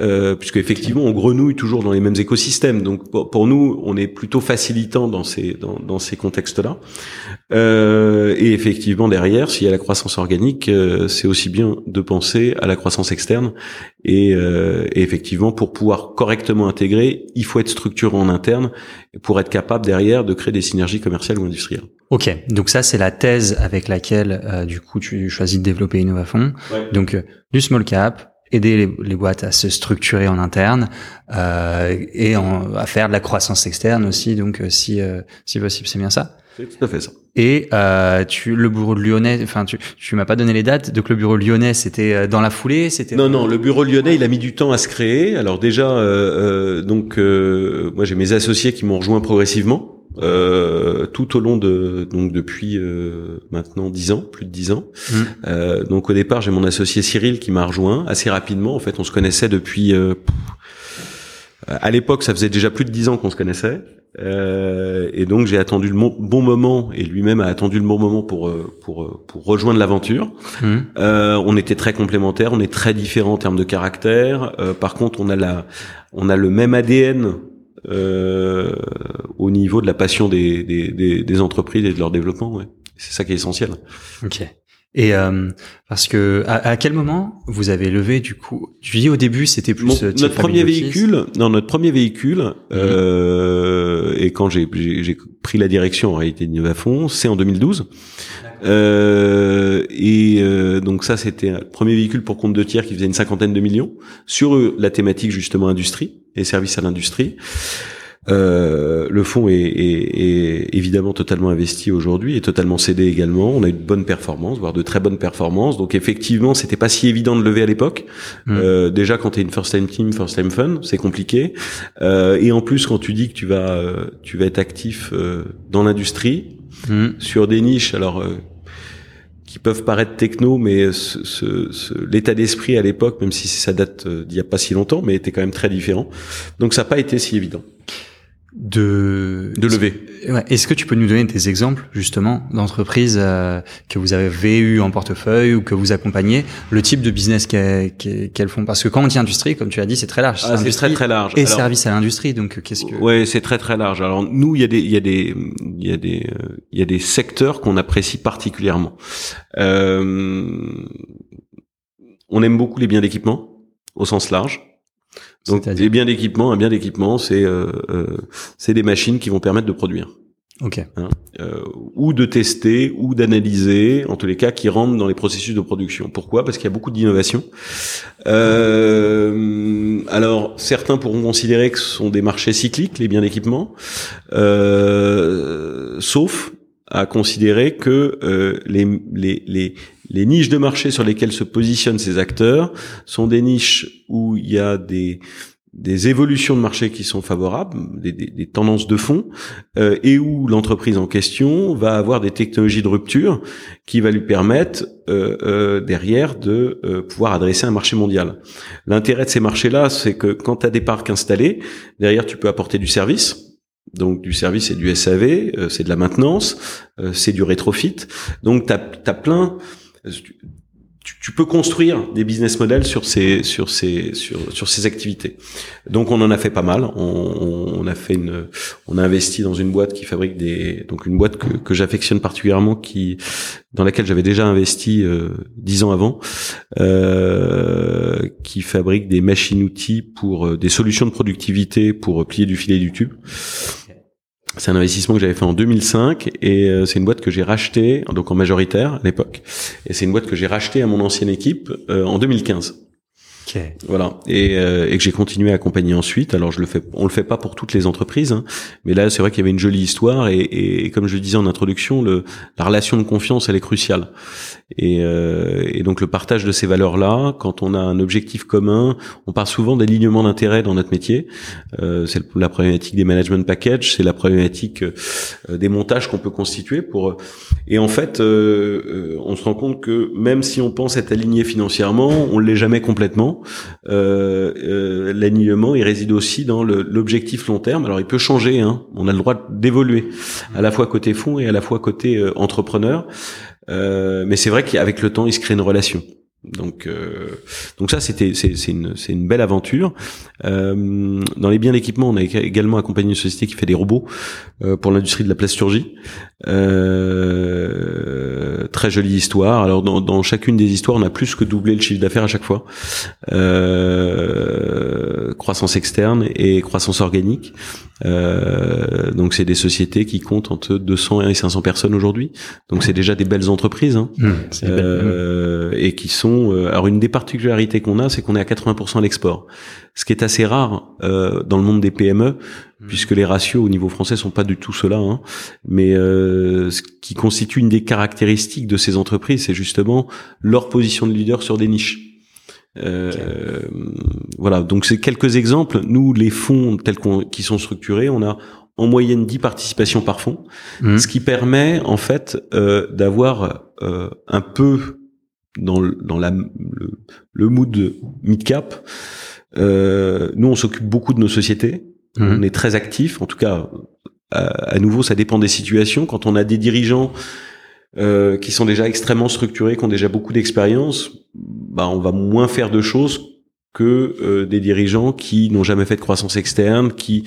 euh, puisque effectivement on grenouille toujours dans les mêmes écosystèmes. Donc pour, nous, on est plutôt facilitant dans ces dans, dans ces contextes-là. Euh, et effectivement derrière, s'il y a la croissance organique, euh, c'est aussi bien de penser à la croissance externe. Et, euh, et, effectivement, pour pouvoir correctement intégrer, il faut être structuré en interne pour être capable derrière de créer des synergies commerciales ou industrielles. Ok, donc ça c'est la thèse avec laquelle du coup tu choisis de développer Innovafond. Ouais. Donc du small cap, aider les, boîtes à se structurer en interne euh, et à faire de la croissance externe aussi. Donc, euh, si euh, si possible, c'est bien ça? C'est tout à fait ça. Et euh, tu, le bureau Lyonnais, enfin, tu, tu m'as pas donné les dates. Donc, le bureau lyonnais, c'était euh, dans la foulée, c'était. Non, non, le bureau lyonnais, il a mis du temps à se créer. Alors déjà, donc, moi, j'ai mes associés qui m'ont rejoint progressivement. Euh, tout au long de donc depuis euh, maintenant dix ans, plus de dix ans. Mmh. Euh, donc au départ, j'ai mon associé Cyril qui m'a rejoint assez rapidement. En fait, on se connaissait depuis. Euh, à l'époque, ça faisait déjà plus de dix ans qu'on se connaissait, et donc j'ai attendu le bon moment, et lui-même a attendu le bon moment pour pour pour rejoindre l'aventure. Mmh. on était très complémentaires, on est très différents en termes de caractère. par contre, on a la on a le même ADN euh, au niveau de la passion des, des, des, entreprises et de leur développement. Ouais. C'est ça qui est essentiel. Ok. Et euh, parce que à, quel moment vous avez levé du coup Tu dis au début c'était plus euh, notre premier véhicule. Non, notre premier véhicule. Mhm. Euh, et quand j'ai j'ai pris la direction en réalité de fond c'est en 2012. Euh, et euh, donc ça c'était le premier véhicule pour compte de tiers qui faisait une cinquantaine de millions sur la thématique justement industrie et services à l'industrie. Euh, le fonds est, est, est, évidemment totalement investi aujourd'hui et totalement cédé également. On a eu de bonnes performances, voire de très bonnes performances. Donc effectivement, c'était pas si évident de lever à l'époque. Mmh. Euh, déjà, quand tu es une first time team, first time fun, c'est compliqué. Euh, et en plus, quand tu dis que tu vas, euh, tu vas être actif euh, dans l'industrie, mmh. sur des niches, alors euh, qui peuvent paraître techno, mais ce, ce, l'état d'esprit à l'époque, même si ça date d'il y a pas si longtemps, mais était quand même très différent. Donc ça n'a pas été si évident de de lever. Est-ce que tu peux nous donner des exemples justement d'entreprises euh, que vous avez eu en portefeuille ou que vous accompagnez, le type de business qu'elles font? Parce que quand on dit industrie, comme tu l'as dit, c'est très large. Ah, c'est très très large. Et service à l'industrie, donc qu'est-ce que Ouais, c'est très très large. Alors nous, il y a des il y a des il y a des il y a des secteurs qu'on apprécie particulièrement. Euh, on aime beaucoup les biens d'équipement au sens large. Donc des biens d'équipement, un bien d'équipement, c'est euh, euh, c'est des machines qui vont permettre de produire. Hein, euh, ou de tester, ou d'analyser, en tous les cas, qui rentrent dans les processus de production. Pourquoi? Parce qu'il y a beaucoup d'innovation. Euh, alors, certains pourront considérer que ce sont des marchés cycliques, les biens d'équipement, euh, sauf à considérer que euh, les, les, les, les niches de marché sur lesquelles se positionnent ces acteurs sont des niches où il y a des des évolutions de marché qui sont favorables, des, des, tendances de fond, euh, et où l'entreprise en question va avoir des technologies de rupture qui va lui permettre euh, euh, derrière de pouvoir adresser un marché mondial. L'intérêt de ces marchés-là, c'est que quand tu as des parcs installés, derrière tu peux apporter du service, donc du service, c'est du SAV, c'est de la maintenance, c'est du rétrofit. Donc tu as, plein tu, peux construire des business models sur ces sur ces sur sur ces activités? Donc on en a fait pas mal. On, a fait une, on a investi dans une boîte qui fabrique des donc une boîte que, que j'affectionne particulièrement qui dans laquelle j'avais déjà investi euh, dix ans avant, euh, qui fabrique des machines-outils pour euh, des solutions de productivité pour plier du filet du tube. C'est un investissement que j'avais fait en 2005 et euh, c'est une boîte que j'ai racheté donc en majoritaire à l'époque et c'est une boîte que j'ai racheté à mon ancienne équipe euh, en 2015. Voilà et, euh, et que j'ai continué à accompagner ensuite. Alors je le fais, on le fait pas pour toutes les entreprises, hein, mais là c'est vrai qu'il y avait une jolie histoire et, et, comme je le disais en introduction, le, la relation de confiance elle est cruciale. Et, euh, et donc le partage de ces valeurs là, quand on a un objectif commun, on parle souvent d'alignement d'intérêts dans notre métier. Euh, c'est la problématique des management packages, c'est la problématique euh, des montages qu'on peut constituer pour. Et en fait, euh, on se rend compte que même si on pense être aligné financièrement, on l'est jamais complètement euh, euh, l'alignement, il réside aussi dans l'objectif long terme. Alors, il peut changer. Hein. On a le droit d'évoluer, à la fois côté fonds et à la fois côté euh, entrepreneur. Euh, mais c'est vrai qu'avec le temps, il se crée une relation. Donc, euh, donc ça, c'était c'est une, une belle aventure. Euh, dans les biens d'équipement, on a également accompagné une société qui fait des robots euh, pour l'industrie de la plasturgie. très jolie histoire. Alors dans, dans, chacune des histoires, on a plus que doublé le chiffre d'affaires à chaque fois. Croissance externe et croissance organique. Euh, donc c'est des sociétés qui comptent entre 200 et 500 personnes aujourd'hui. Donc c'est déjà des belles entreprises hein. mmh, euh, et qui sont. Euh, alors une des particularités qu'on a, c'est qu'on est à 80% à l'export, ce qui est assez rare euh, dans le monde des PME mmh. puisque les ratios au niveau français sont pas du tout cela. Hein. Mais euh, ce qui constitue une des caractéristiques de ces entreprises, c'est justement leur position de leader sur des niches. Euh, voilà, donc c'est quelques exemples. Nous, les fonds tels qu'on qui sont structurés, on a en moyenne 10 participations par fonds, mmh. ce qui permet en fait euh, d'avoir euh, un peu dans, le, dans la, le, le mood mid-cap. Euh, nous, on s'occupe beaucoup de nos sociétés. Mmh. On est très actifs. En tout cas, à, nouveau, ça dépend des situations. Quand on a des dirigeants euh, qui sont déjà extrêmement structurés, qui ont déjà beaucoup d'expérience, bah, on va moins faire de choses que euh, des dirigeants qui n'ont jamais fait de croissance externe, qui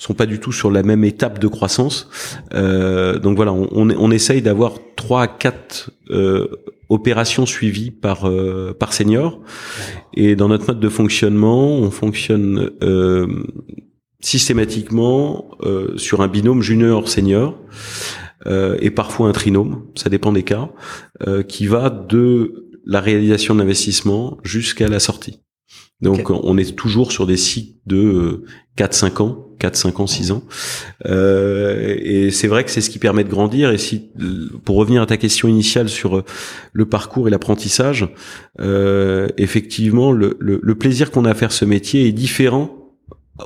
sont pas du tout sur la même étape de croissance. Euh, donc voilà, on, on, essaye d'avoir trois à quatre euh, opérations suivies par euh, par senior. Et dans notre mode de fonctionnement, on fonctionne systématiquement sur un binôme junior senior. Euh, et parfois un trinôme, ça dépend des cas, euh, qui va de la réalisation de l'investissement jusqu'à la sortie. Donc on est toujours sur des cycles de 4-5 euh, ans, 4, 5 ans, 6 ans. Euh, et c'est vrai que c'est ce qui permet de grandir. Et si, pour revenir à ta question initiale sur le parcours et l'apprentissage, euh, effectivement, le, le, le plaisir qu'on a à faire ce métier est différent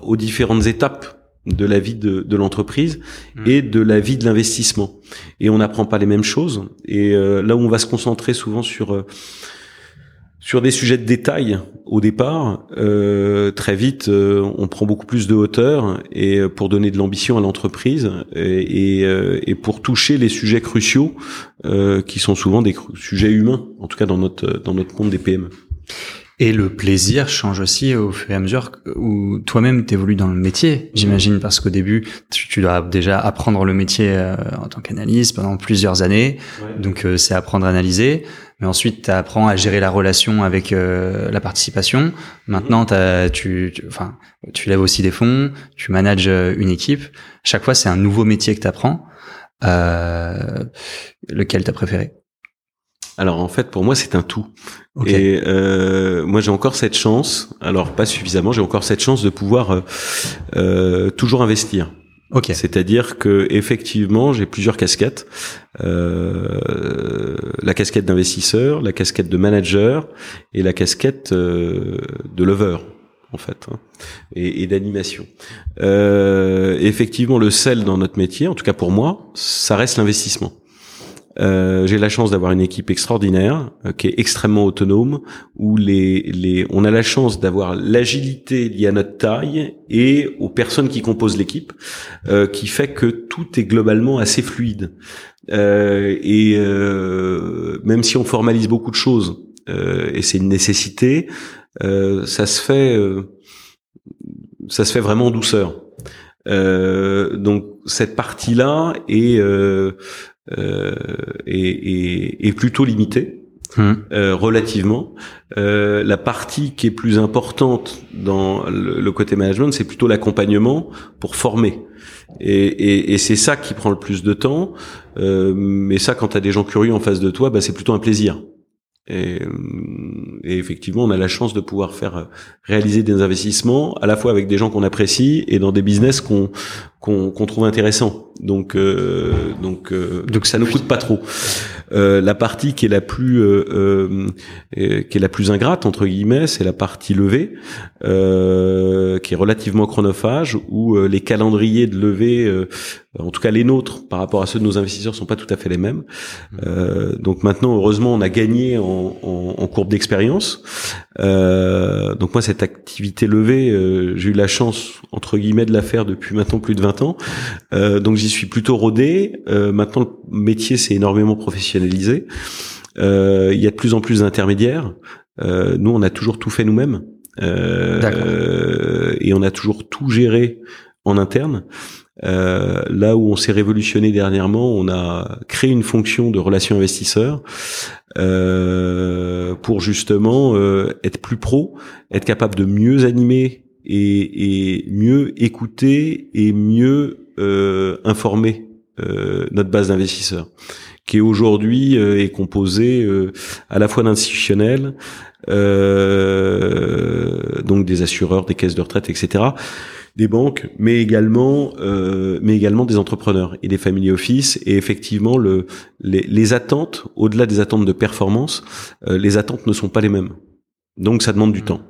aux différentes étapes de la vie de, de l'entreprise mmh. et de la vie de l'investissement. Et on n'apprend pas les mêmes choses. Et euh, là où on va se concentrer souvent sur euh, sur des sujets de détail au départ, euh, très vite, on prend beaucoup plus de hauteur et pour donner de l'ambition à l'entreprise et, et, et, pour toucher les sujets cruciaux qui sont souvent des sujets humains, en tout cas dans notre dans notre monde des PME. Et le plaisir change aussi au fur et à mesure où toi-même t'évolues dans le métier, j'imagine, parce qu'au début, tu, dois déjà apprendre le métier euh, en tant qu'analyste pendant plusieurs années. Donc, euh, c'est apprendre à analyser. Mais ensuite, tu apprends à gérer la relation avec euh, la participation. Maintenant, as, tu, tu, enfin, tu lèves aussi des fonds, tu manages une équipe. Chaque fois, c'est un nouveau métier que tu apprends. lequel t'as préféré? Alors en fait, pour moi, c'est un tout. Et euh, moi, j'ai encore cette chance. Alors pas suffisamment. J'ai encore cette chance de pouvoir euh, euh toujours investir. C'est-à-dire que effectivement, j'ai plusieurs casquettes. Euh, la casquette d'investisseur, la casquette de manager et la casquette euh, de lover en fait, hein, et, et d'animation. Euh, effectivement, le sel dans notre métier, en tout cas pour moi, ça reste l'investissement. Euh, j'ai la chance d'avoir une équipe extraordinaire euh, qui est extrêmement autonome, où les, les, on a la chance d'avoir l'agilité liée à notre taille et aux personnes qui composent l'équipe, euh, qui fait que tout est globalement assez fluide. Euh, et même si on formalise beaucoup de choses, et c'est une nécessité, ça se fait, ça se fait vraiment en douceur. Donc cette partie-là est euh, est, est, plutôt limité. Hmm. Euh, relativement. Euh, la partie qui est plus importante dans le, côté management, c'est plutôt l'accompagnement pour former. Et, et, et c'est ça qui prend le plus de temps. Euh, mais ça, quand tu as des gens curieux en face de toi, bah, c'est plutôt un plaisir. Et, et, effectivement, on a la chance de pouvoir faire réaliser des investissements à la fois avec des gens qu'on apprécie et dans des business qu'on qu'on trouve intéressant. Donc euh, donc euh, donc ça ne coûte pas trop. Euh, la partie qui est la plus euh, qui est la plus ingrate entre guillemets, c'est la partie levée, qui est relativement chronophage, où les calendriers de levée, en tout cas les nôtres, par rapport à ceux de nos investisseurs, sont pas tout à fait les mêmes. donc maintenant, heureusement, on a gagné en, en, en courbe d'expérience. donc moi, cette activité levée, j'ai eu la chance entre guillemets de la faire depuis maintenant plus de 20 ans. Euh, donc j'y suis plutôt rodé. Euh, maintenant, le métier s'est énormément professionnalisé. Euh, il y a de plus en plus d'intermédiaires. nous, on a toujours tout fait nous-mêmes. et on a toujours tout géré en interne. Là où on s'est révolutionné dernièrement, on a créé une fonction de relation investisseur pour justement être plus pro, être capable de mieux animer et, et mieux écouter et mieux informer notre base d'investisseurs qui aujourd'hui euh, est composé euh, à la fois d'institutionnels, euh, donc des assureurs, des caisses de retraite, etc., des banques, mais également, euh, mais également des entrepreneurs et des family office. Et effectivement, le, les, les attentes, au-delà des attentes de performance, les attentes ne sont pas les mêmes. Donc, ça demande du mmh. temps.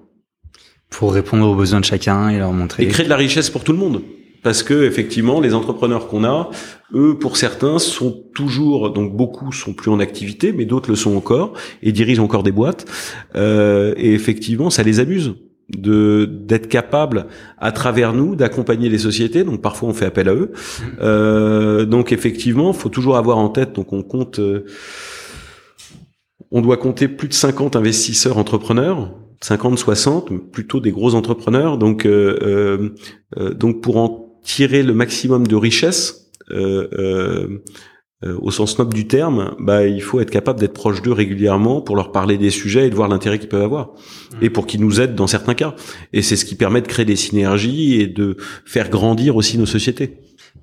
Pour répondre aux besoins de chacun et leur montrer. Et créer de la richesse pour tout le monde parce que effectivement les entrepreneurs qu'on a, eux pour certains sont toujours donc beaucoup sont plus en activité, mais d'autres le sont encore et dirigent encore des boîtes euh, et effectivement ça les amuse de d'être capable à travers nous d'accompagner les sociétés. Donc parfois on fait appel à eux. Euh, donc effectivement faut toujours avoir en tête donc on compte euh, on doit compter plus de 50 investisseurs entrepreneurs 50 60 plutôt des gros entrepreneurs. Donc euh, euh, donc pour en tirer le maximum de richesse euh, euh, euh, au sens noble du terme, bah, il faut être capable d'être proche d'eux régulièrement pour leur parler des sujets et de voir l'intérêt qu'ils peuvent avoir. Mmh. Et pour qu'ils nous aident dans certains cas. Et c'est ce qui permet de créer des synergies et de faire grandir aussi nos sociétés.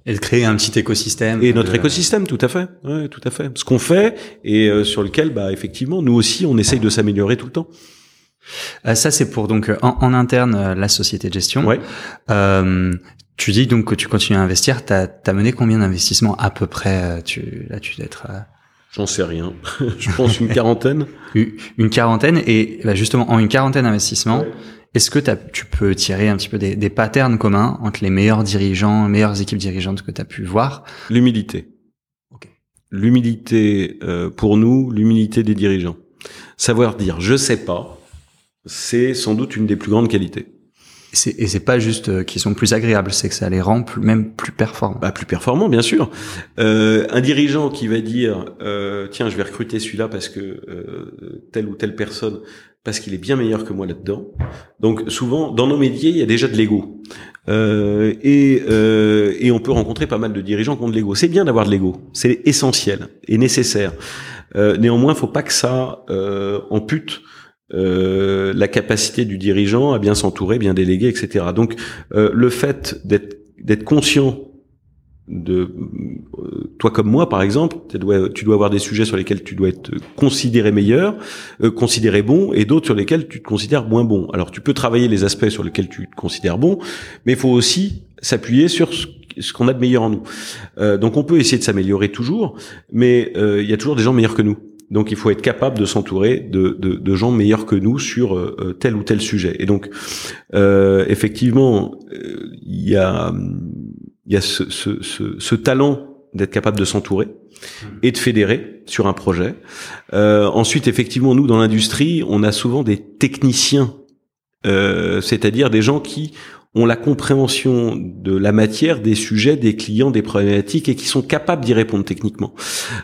Et de créer un petit écosystème. Et notre écosystème, tout à fait. Ouais, tout à fait. Ce qu'on fait et sur lequel, bah, effectivement, nous aussi, on essaye de s'améliorer tout le temps. ça, c'est pour donc en, en interne la société de gestion. Ouais. Euh, tu dis donc que tu continues à investir. T'as as mené combien d'investissements à peu près euh, Tu là, tu dois être. Euh, J'en sais rien. [LAUGHS] je pense une quarantaine. [LAUGHS] une quarantaine et bah, justement en une quarantaine d'investissements. Est-ce que tu peux tirer un petit peu des, des, patterns communs entre les meilleurs dirigeants, les meilleures équipes dirigeantes que tu as pu voir? L'humilité. L'humilité euh, pour nous, l'humilité des dirigeants. Savoir dire je sais pas, c'est sans doute une des plus grandes qualités et c'est pas juste euh, qu'ils sont plus agréables, c'est que ça les rend même plus performants. Bah, plus performants, bien sûr. Euh, un dirigeant qui va dire euh, tiens, je vais recruter celui-là parce que euh, telle ou telle personne, parce qu'il est bien meilleur que moi là-dedans. Donc souvent, dans nos métiers, il y a déjà de l'ego. Euh, et, euh, et on peut rencontrer pas mal de dirigeants qui ont de l'ego. C'est bien d'avoir de l'ego, c'est essentiel et nécessaire. néanmoins, faut pas que ça ampute euh, la capacité du dirigeant à bien s'entourer, bien déléguer, etc. Donc euh, le fait d'être conscient de euh, toi comme moi par exemple, tu dois, tu dois avoir des sujets sur lesquels tu dois être considéré meilleur, considéré bon, et d'autres sur lesquels tu te considères moins bon. Alors tu peux travailler les aspects sur lesquels tu te considères bon, mais il faut aussi s'appuyer sur ce qu'on a de meilleur en nous. donc on peut essayer de s'améliorer toujours, mais il y a toujours des gens meilleurs que nous. Donc il faut être capable de s'entourer de, de, de, gens meilleurs que nous sur euh, euh, tel ou tel sujet. Et donc euh, effectivement, euh, il y a, il y a ce, ce, ce, ce talent d'être capable de s'entourer mmh. et de fédérer sur un projet. Euh, ensuite, effectivement, nous dans l'industrie, on a souvent des techniciens, c'est-à-dire des gens qui ont la compréhension de la matière, des sujets, des clients, des problématiques et qui sont capables d'y répondre techniquement.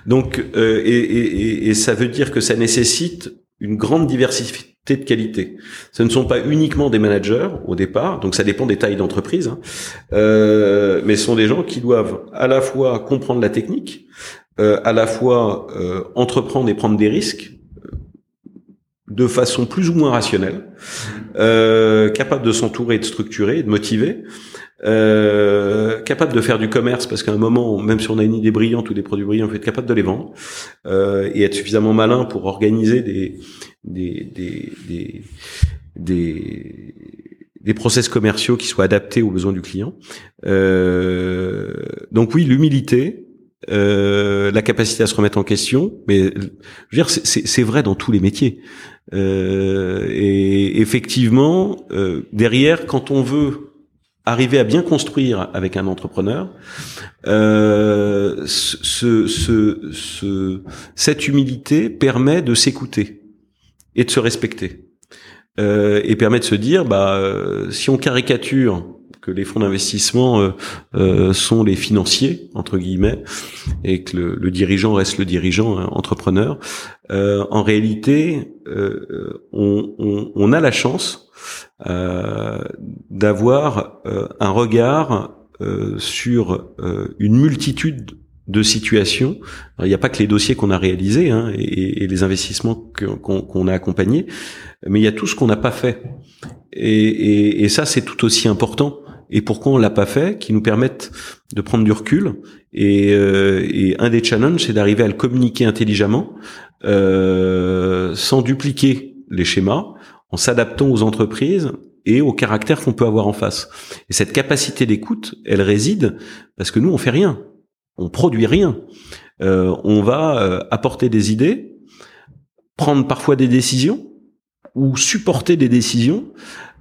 Donc, euh, et, ça veut dire que ça nécessite une grande diversité de qualité. Ce ne sont pas uniquement des managers au départ, donc ça dépend des tailles d'entreprise, hein, euh, mais ce sont des gens qui doivent à la fois comprendre la technique, euh, à la fois entreprendre et prendre des risques, de façon plus ou moins rationnelle, euh, capable de s'entourer, de structurer, de motiver, euh, capable de faire du commerce parce qu'à un moment, même si on a une idée brillante ou des produits brillants, il faut être capable de les vendre euh, et être suffisamment malin pour organiser des des des des, des, des process commerciaux qui soient adaptés aux besoins du client. Donc oui, l'humilité, euh, la capacité à se remettre en question, mais je veux dire, c'est vrai dans tous les métiers. Euh, et effectivement, euh, derrière, quand on veut arriver à bien construire avec un entrepreneur, euh, ce, ce, ce, cette humilité permet de s'écouter et de se respecter. Euh, et permet de se dire, bah, si on caricature que les fonds d'investissement euh, euh, sont les financiers entre guillemets et que le, le dirigeant reste le dirigeant hein, entrepreneur. Euh, en réalité, on, on, on, a la chance d'avoir un regard sur une multitude de situations. il n'y a pas que les dossiers qu'on a réalisés hein, et, et, les investissements qu'on a accompagnés, mais il y a tout ce qu'on n'a pas fait. Et, et, et ça, c'est tout aussi important. Et pourquoi on l'a pas fait, qui nous permettent de prendre du recul. Et, euh, et un des challenges, c'est d'arriver à le communiquer intelligemment, euh, sans dupliquer les schémas, en s'adaptant aux entreprises et au caractère qu'on peut avoir en face. Et cette capacité d'écoute, elle réside parce que nous, on fait rien on produit rien. Euh, on va euh, apporter des idées, prendre parfois des décisions ou supporter des décisions,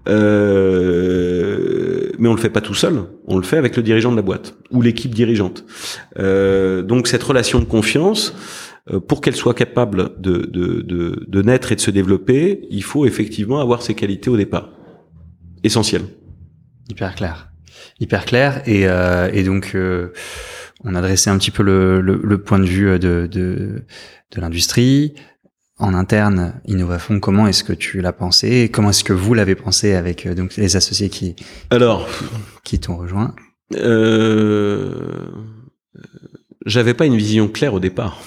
euh, mais on le fait pas tout seul. On le fait avec le dirigeant de la boîte ou l'équipe dirigeante. donc cette relation de confiance, pour qu'elle soit capable de, de, de, de, naître et de se développer, il faut effectivement avoir ces qualités au départ. Essentiel. Hyper clair. Hyper clair. Et, et donc on a dressé un petit peu le, le, point de vue euh, de, de, de l'industrie. En interne, Innovafond, comment est-ce que tu l'as pensé Comment est-ce que vous l'avez pensé avec euh, donc les associés qui alors qui t'ont rejoint? Euh, J'avais pas une vision claire au départ.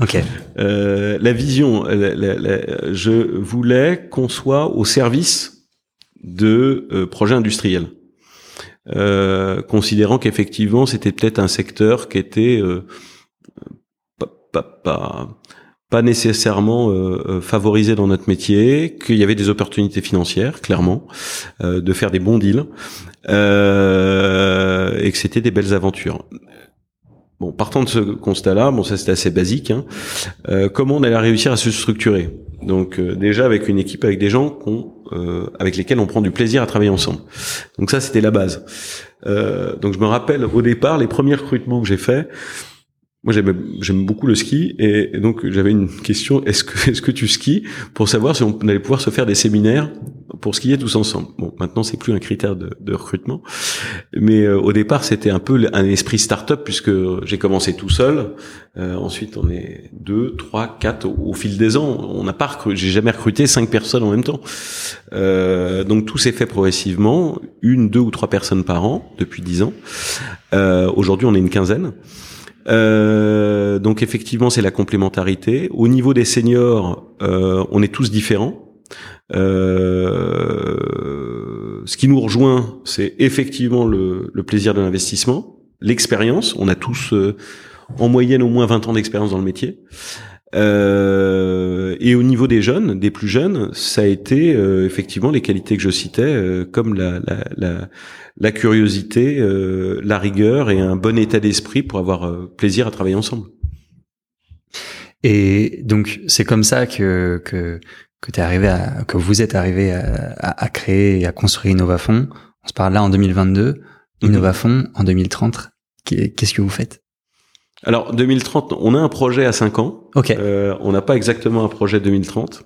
Ok. Euh, la vision, je voulais qu'on soit au service de euh, projets industriels. Euh, considérant qu'effectivement c'était peut-être un secteur qui était euh, pas, pas, pas, nécessairement euh, favorisé dans notre métier, qu'il y avait des opportunités financières, clairement, de faire des bons deals, et que c'était des belles aventures. Bon, partant de ce constat-là, bon, ça c'était assez basique. Hein, comment on allait réussir à se structurer? Donc déjà avec une équipe, avec des gens qu'on euh, avec lesquels on prend du plaisir à travailler ensemble. Donc ça, c'était la base. Euh, donc je me rappelle au départ les premiers recrutements que j'ai faits. Moi, j'aime beaucoup le ski et, donc j'avais une question est-ce que est-ce que tu skis pour savoir si on allait pouvoir se faire des séminaires pour skier tous ensemble? Bon, maintenant c'est plus un critère de, de recrutement, mais euh, au départ c'était un peu un esprit start-up puisque j'ai commencé tout seul. Euh, ensuite on est deux, trois, quatre au, fil des ans. On n'a pas recruté, j'ai jamais recruté cinq personnes en même temps. Euh, donc tout s'est fait progressivement, une, deux ou trois personnes par an depuis dix ans. Euh, aujourd'hui on est une quinzaine. Euh, donc effectivement, c'est la complémentarité. Au niveau des seniors, euh, on est tous différents. Euh, ce qui nous rejoint, c'est effectivement le, le, plaisir de l'investissement, l'expérience. On a tous euh, en moyenne au moins 20 ans d'expérience dans le métier. Euh, et au niveau des jeunes, des plus jeunes, ça a été euh, effectivement les qualités que je citais, euh, comme la, la, la, la curiosité, la rigueur et un bon état d'esprit pour avoir plaisir à travailler ensemble. Et donc c'est comme ça que que que es arrivé à, que vous êtes arrivé à, à, créer et à construire Innovafond. On se parle là en 2022. Mhm. Innovafond en 2030. Qu'est-ce que vous faites? Alors 2030, on a un projet à 5 ans. Ok. Euh, on n'a pas exactement un projet 2030.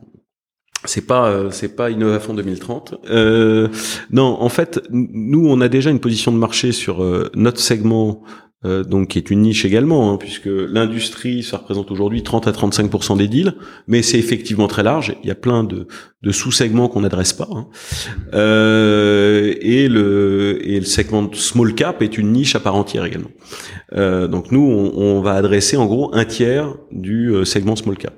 C'est pas euh, c'est pas Innovafond 2030. Euh, non, en fait, nous on a déjà une position de marché sur euh, notre segment euh, donc qui est une niche également, hein, puisque l'industrie, ça représente aujourd'hui 30 à 35% des deals, mais c'est effectivement très large. Il y a plein de, sous-segments qu'on n'adresse pas. Hein. Euh, et le et le segment small cap est une niche à part entière également. Euh, donc nous, on, on, va adresser en gros un tiers du euh, segment small cap.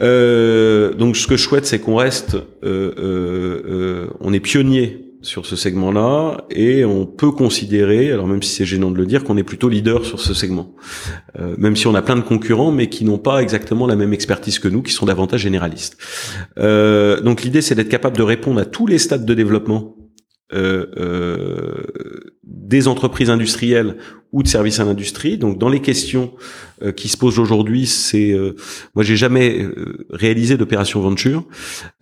Euh, donc ce que je souhaite, c'est qu'on reste, on est pionnier sur ce segment-là et on peut considérer, alors même si c'est gênant de le dire, qu'on est plutôt leader sur ce segment. Euh, même si on a plein de concurrents, mais qui n'ont pas exactement la même expertise que nous, qui sont davantage généralistes. Euh, donc l'idée, c'est d'être capable de répondre à tous les stades de développement euh, euh, des entreprises industrielles ou de services à l'industrie. Donc dans les questions euh, qui se posent aujourd'hui, c'est euh, moi j'ai jamais réalisé d'opération venture.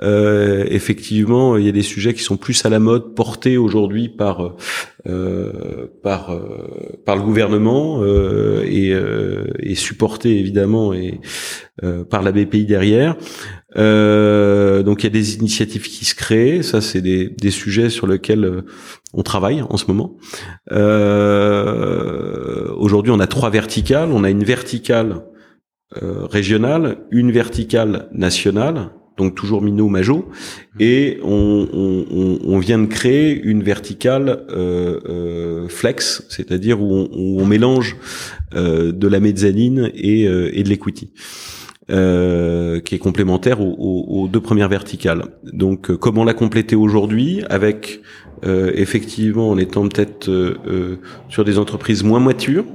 effectivement, il y a des sujets qui sont plus à la mode, portés aujourd'hui par par par le gouvernement et, et supportés évidemment et par la BPI derrière. Euh, donc il y a des initiatives qui se créent, ça c'est des, des sujets sur lesquels euh, on travaille en ce moment. Euh, Aujourd'hui on a trois verticales, on a une verticale euh, régionale, une verticale nationale donc toujours Minot Majo, et on, on, on, vient de créer une verticale euh, euh, flex, c'est-à-dire où on, où on mélange euh, de la mezzanine et, euh, et de l'equity. Euh, qui est complémentaire aux, aux, aux, deux premières verticales. Donc, comment la compléter aujourd'hui avec effectivement en étant peut-être sur des entreprises moins matures,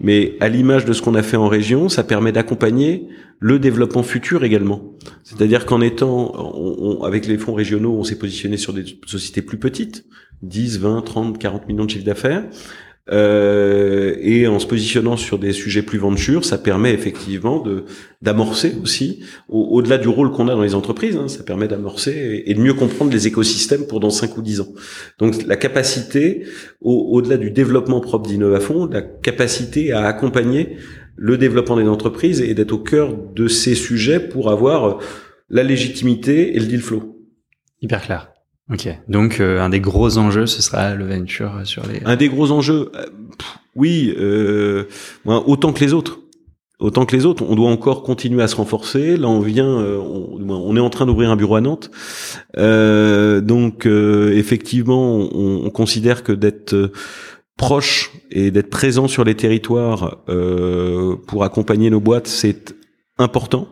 mais à l'image de ce qu'on a fait en région, ça permet d'accompagner le développement futur également. C'est-à-dire qu'en étant, on, avec les fonds régionaux, on s'est positionné sur des sociétés plus petites, 10, 20, 30, 40 millions de chiffres d'affaires. Euh, et en se positionnant sur des sujets plus ventures, ça permet effectivement de d'amorcer aussi, au-delà du rôle qu'on a dans les entreprises, hein, ça permet d'amorcer et, de mieux comprendre les écosystèmes pour dans 5 ou 10 ans. Donc la capacité, au-delà du développement propre d'Innovafond, la capacité à accompagner le développement des entreprises et d'être au cœur de ces sujets pour avoir la légitimité et le deal flow. Hyper clair. Ok. Donc euh, un des gros enjeux, ce sera le venture sur les. Un des gros enjeux, euh, oui, euh, autant que les autres. Autant que les autres, on doit encore continuer à se renforcer. Là, on vient, euh, on, est en train d'ouvrir un bureau à Nantes. donc, effectivement, on, on, considère que d'être proche et d'être présent sur les territoires pour accompagner nos boîtes, c'est important.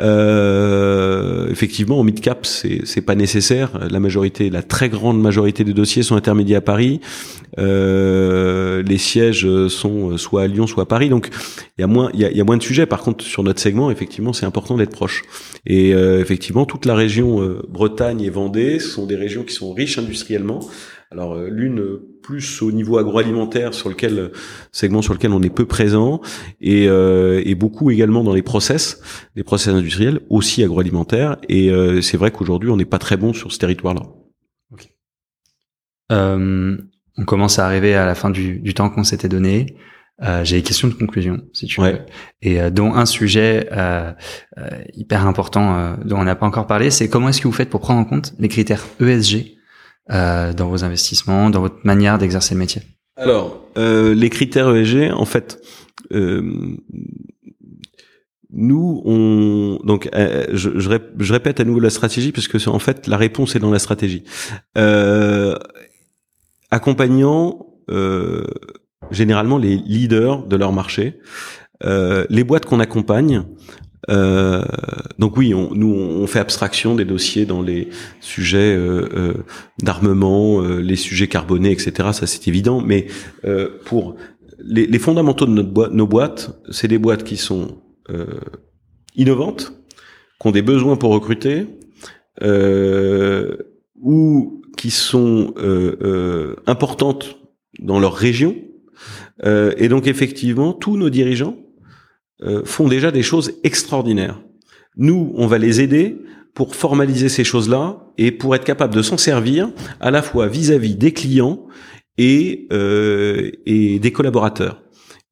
Euh, effectivement, en mid cap, c'est pas nécessaire. La majorité, la très grande majorité des dossiers sont intermédiés à Paris. Euh, les sièges sont soit à Lyon, soit à Paris. Donc il y a moins il y a, moins de sujets. Par contre, sur notre segment, effectivement, c'est important d'être proche. Et euh, effectivement, toute la région euh, Bretagne et Vendée sont des régions qui sont riches industriellement. Alors euh, l'une plus au niveau agroalimentaire sur lequel segment sur lequel on est peu présent et, euh, et beaucoup également dans les process, les process industriels aussi agroalimentaires et euh, c'est vrai qu'aujourd'hui on n'est pas très bon sur ce territoire-là. on commence à arriver à la fin du, du temps qu'on s'était donné. Euh, j'ai des questions de conclusion, si tu veux, et dont un sujet euh, hyper important dont on n'a pas encore parlé, c'est comment est-ce que vous faites pour prendre en compte les critères ESG euh, dans vos investissements, dans votre manière d'exercer le métier Alors, euh, les critères ESG, en fait, euh, nous, on donc euh, je, je, répète à nouveau la stratégie parce que en fait la réponse est dans la stratégie. Euh, accompagnant euh, généralement les leaders de leur marché, les boîtes qu'on accompagne euh, donc oui, on, nous on fait abstraction des dossiers dans les sujets euh, euh d'armement, euh, les sujets carbonés, etc. Ça c'est évident. Mais pour les, les, fondamentaux de notre boîte, nos boîtes, c'est des boîtes qui sont innovantes, qui ont des besoins pour recruter, ou qui sont importantes dans leur région. et donc effectivement, tous nos dirigeants euh, font déjà des choses extraordinaires. Nous, on va les aider pour formaliser ces choses-là et pour être capable de s'en servir à la fois vis-à-vis des clients et, euh, et des collaborateurs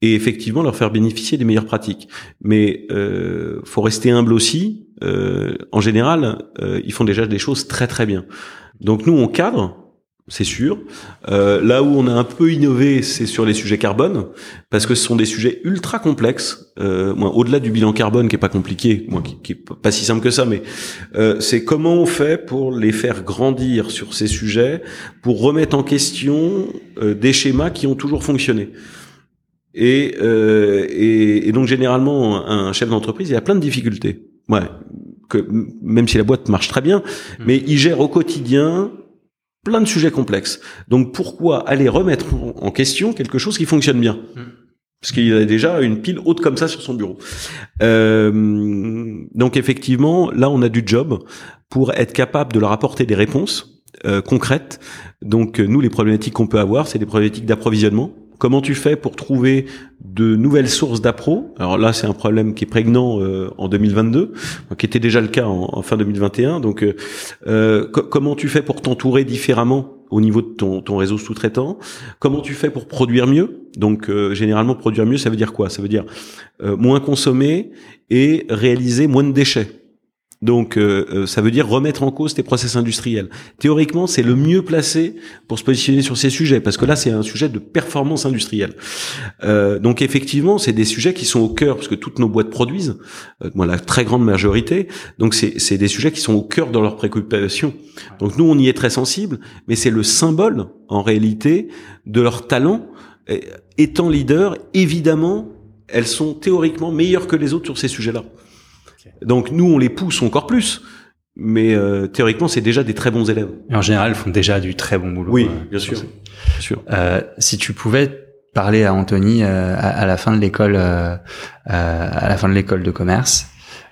et effectivement leur faire bénéficier des meilleures pratiques. Mais euh, faut rester humble aussi. Euh, en général, euh, ils font déjà des choses très très bien. Donc nous, on cadre c'est sûr. Euh, là où on a un peu innové, c'est sur les sujets carbone, parce que ce sont des sujets ultra complexes. Euh, au-delà du bilan carbone, qui est pas compliqué, moi, qui, qui est pas si simple que ça, mais euh, c'est comment on fait pour les faire grandir sur ces sujets, pour remettre en question euh, des schémas qui ont toujours fonctionné. Et, euh, et, et donc généralement, un chef d'entreprise, il a plein de difficultés. Ouais, que même si la boîte marche très bien, mmh. mais il gère au quotidien plein de sujets complexes. Donc pourquoi aller remettre en question quelque chose qui fonctionne bien hmm. Parce qu'il a déjà une pile haute comme ça sur son bureau. Euh, donc effectivement, là on a du job pour être capable de leur apporter des réponses euh, concrètes. Donc nous, les problématiques qu'on peut avoir, c'est des problématiques d'approvisionnement Comment tu fais pour trouver de nouvelles sources d'appro? Alors là, c'est un problème qui est prégnant euh, en 2022, qui était déjà le cas en, fin 2021. Donc, euh, euh comment tu fais pour t'entourer différemment au niveau de ton, ton réseau sous-traitant? Comment tu fais pour produire mieux? Donc, euh, généralement, produire mieux, ça veut dire quoi? Ça veut dire moins consommer et réaliser moins de déchets. Donc, euh, euh, ça veut dire remettre en cause tes process industriels. Théoriquement, c'est le mieux placé pour se positionner sur ces sujets, parce que là, c'est un sujet de performance industrielle. Euh, donc, effectivement, c'est des sujets qui sont au cœur, parce que toutes nos boîtes produisent, euh, la très grande majorité. Donc, c'est des sujets qui sont au cœur de leurs préoccupations. Donc, nous, on y est très sensible, mais c'est le symbole, en réalité, de leur talent. étant leader, évidemment, elles sont théoriquement meilleures que les autres sur ces sujets-là. Donc nous, on les pousse encore plus. Mais euh, théoriquement, c'est déjà des très bons élèves. en général, ils font déjà du très bon boulot. Oui, bien sûr. Bien sûr. Euh, si tu pouvais parler à Anthony euh, à, la fin de l'école, à la fin de l'école de commerce,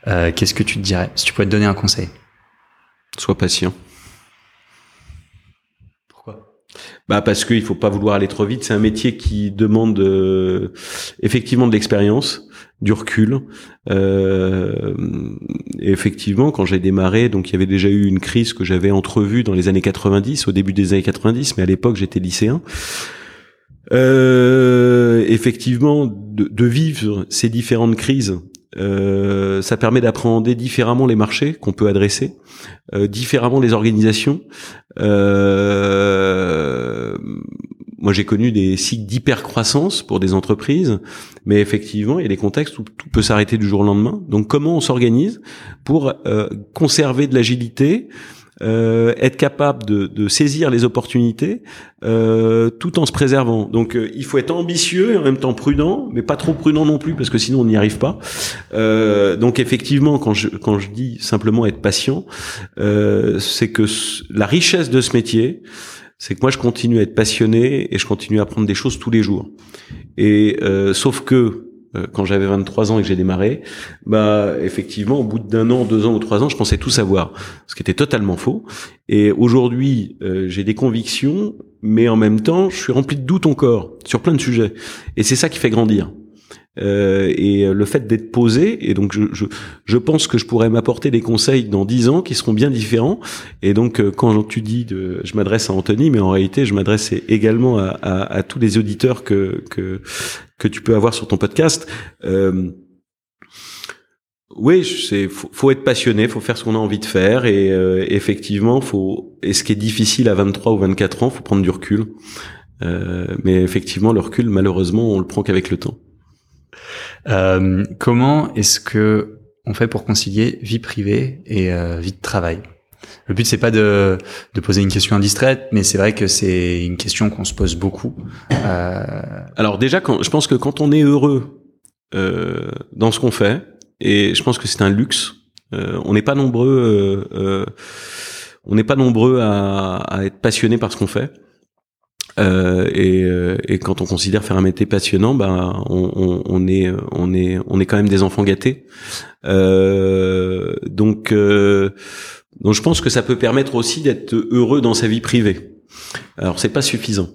qu'est-ce que tu te dirais? Si tu pouvais te donner un conseil. Sois patient. Pourquoi? Bah parce qu'il faut pas vouloir aller trop vite. C'est un métier qui demande effectivement de l'expérience du recul. Euh, effectivement, quand j'ai démarré, donc il y avait déjà eu une crise que j'avais entrevue dans les années 90, au début des années 90, mais à l'époque j'étais lycéen. Euh, effectivement, de, vivre ces différentes crises, euh, ça permet d'appréhender différemment les marchés qu'on peut adresser, euh, différemment les organisations. Euh, moi, j'ai connu des cycles d'hypercroissance pour des entreprises, mais effectivement, il y a des contextes où tout peut s'arrêter du jour au lendemain. Donc, comment on s'organise pour euh, conserver de l'agilité, euh, être capable de, de, saisir les opportunités euh, tout en se préservant. Donc euh, il faut être ambitieux et en même temps prudent, mais pas trop prudent non plus parce que sinon on n'y arrive pas. Euh, donc effectivement, quand je quand je dis simplement être patient, euh, c'est que la richesse de ce métier, c'est que moi je continue à être passionné et je continue à apprendre des choses tous les jours. Et euh, sauf que euh, quand j'avais 23 ans et que j'ai démarré, bah effectivement au bout d'un an, deux ans ou trois ans, je pensais tout savoir, ce qui était totalement faux. Et aujourd'hui, euh, j'ai des convictions, mais en même temps, je suis rempli de doutes encore sur plein de sujets. Et c'est ça qui fait grandir. Euh, et le fait d'être posé, et donc je, je, je, pense que je pourrais m'apporter des conseils dans dix ans qui seront bien différents. Et donc euh, quand tu dis, de, je m'adresse à Anthony, mais en réalité je m'adresse également à, à, à, tous les auditeurs que, que que tu peux avoir sur ton podcast. Euh, oui, c'est faut, faut, être passionné, faut faire ce qu'on a envie de faire et euh, effectivement, faut et ce qui est difficile à 23 ou 24 ans, faut prendre du recul. Euh, mais effectivement, le recul, malheureusement, on le prend qu'avec le temps. Euh, comment est-ce que on fait pour concilier vie privée et euh, vie de travail? Le but c'est pas de, de, poser une question indistraite, mais c'est vrai que c'est une question qu'on se pose beaucoup. Euh... Alors déjà, quand, je pense que quand on est heureux dans ce qu'on fait, et je pense que c'est un luxe, on n'est pas nombreux, on n'est pas nombreux à être passionné par ce qu'on fait. Euh, et, euh, et, quand on considère faire un métier passionnant, ben on, on, on, est on est on est quand même des enfants gâtés. Euh, donc euh, donc je pense que ça peut permettre aussi d'être heureux dans sa vie privée. Alors c'est pas suffisant.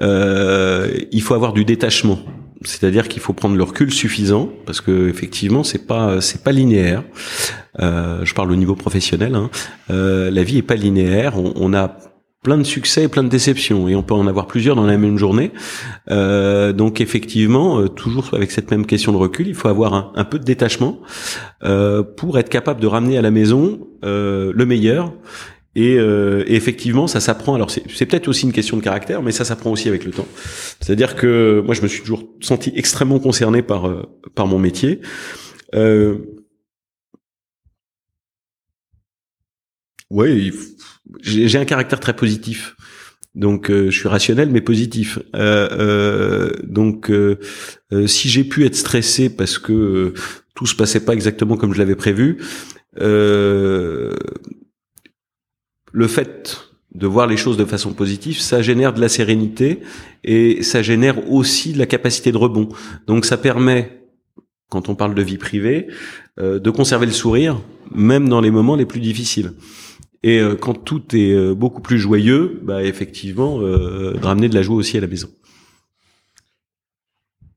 Euh, il faut avoir du détachement, c'est-à-dire qu'il faut prendre le recul suffisant parce que effectivement c'est pas c'est pas linéaire. Euh, je parle au niveau professionnel. Hein. Euh, la vie est pas linéaire. On, on a plein de succès et plein de déceptions et on peut en avoir plusieurs dans la même journée. Euh, donc effectivement, euh, toujours avec cette même question de recul, il faut avoir un, peu de détachement euh, pour être capable de ramener à la maison le meilleur. Et, effectivement, ça s'apprend. Alors c'est peut-être aussi une question de caractère, mais ça s'apprend aussi avec le temps. C'est-à-dire que moi, je me suis toujours senti extrêmement concerné par par mon métier. Ouais, j'ai un caractère très positif. Donc euh, je suis rationnel mais positif. Euh, euh, donc si j'ai pu être stressé parce que tout se passait pas exactement comme je l'avais prévu, le fait de voir les choses de façon positive, ça génère de la sérénité et ça génère aussi de la capacité de rebond. Donc ça permet, quand on parle de vie privée, de conserver le sourire même dans les moments les plus difficiles. Et euh, quand tout est euh, beaucoup plus joyeux, bah effectivement, euh, de ramener de la joie aussi à la maison.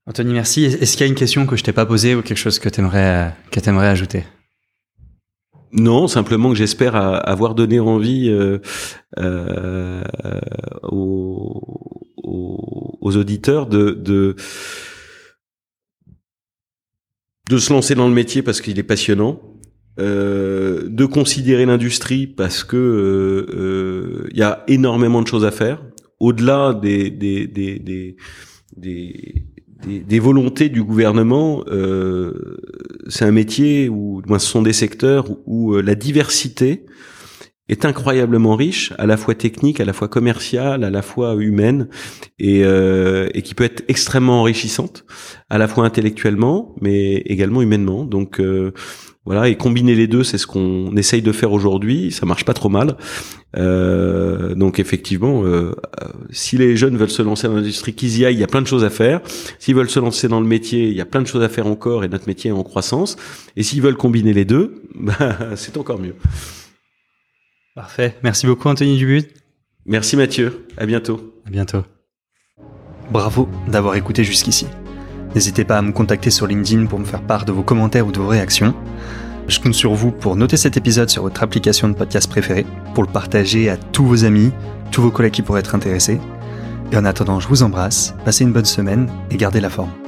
Anthony, merci. Est-ce qu'il y a une question que je t'ai pas posée ou quelque chose que tu aimerais, que aimerais ajouter? Non, simplement que j'espère avoir donné envie euh, euh, aux, aux, aux, auditeurs de, de, de se lancer dans le métier parce qu'il est passionnant, euh, de considérer l'industrie parce que il euh, euh, y a énormément de choses à faire au-delà des des des des, des, des volontés du gouvernement. c'est un métier où, moi, ce sont des secteurs où, la diversité est incroyablement riche, à la fois technique, à la fois commerciale, à la fois humaine, et, euh, et qui peut être extrêmement enrichissante, à la fois intellectuellement, mais également humainement. Donc euh, voilà, et combiner les deux, c'est ce qu'on essaye de faire aujourd'hui. Ça marche pas trop mal. Euh, donc effectivement, euh, si les jeunes veulent se lancer dans l'industrie qu'ils y aillent, il y a plein de choses à faire. S'ils veulent se lancer dans le métier, il y a plein de choses à faire encore, et notre métier est en croissance. Et s'ils veulent combiner les deux, [LAUGHS] bah, c'est encore mieux. Parfait. Merci beaucoup, Anthony Dubut. Merci, Mathieu. À bientôt. À bientôt. Bravo d'avoir écouté jusqu'ici. N'hésitez pas à me contacter sur LinkedIn pour me faire part de vos commentaires ou de vos réactions. Je compte sur vous pour noter cet épisode sur votre application de podcast préférée, pour le partager à tous vos amis, tous vos collègues qui pourraient être intéressés. Et en attendant, je vous embrasse, passez une bonne semaine et gardez la forme.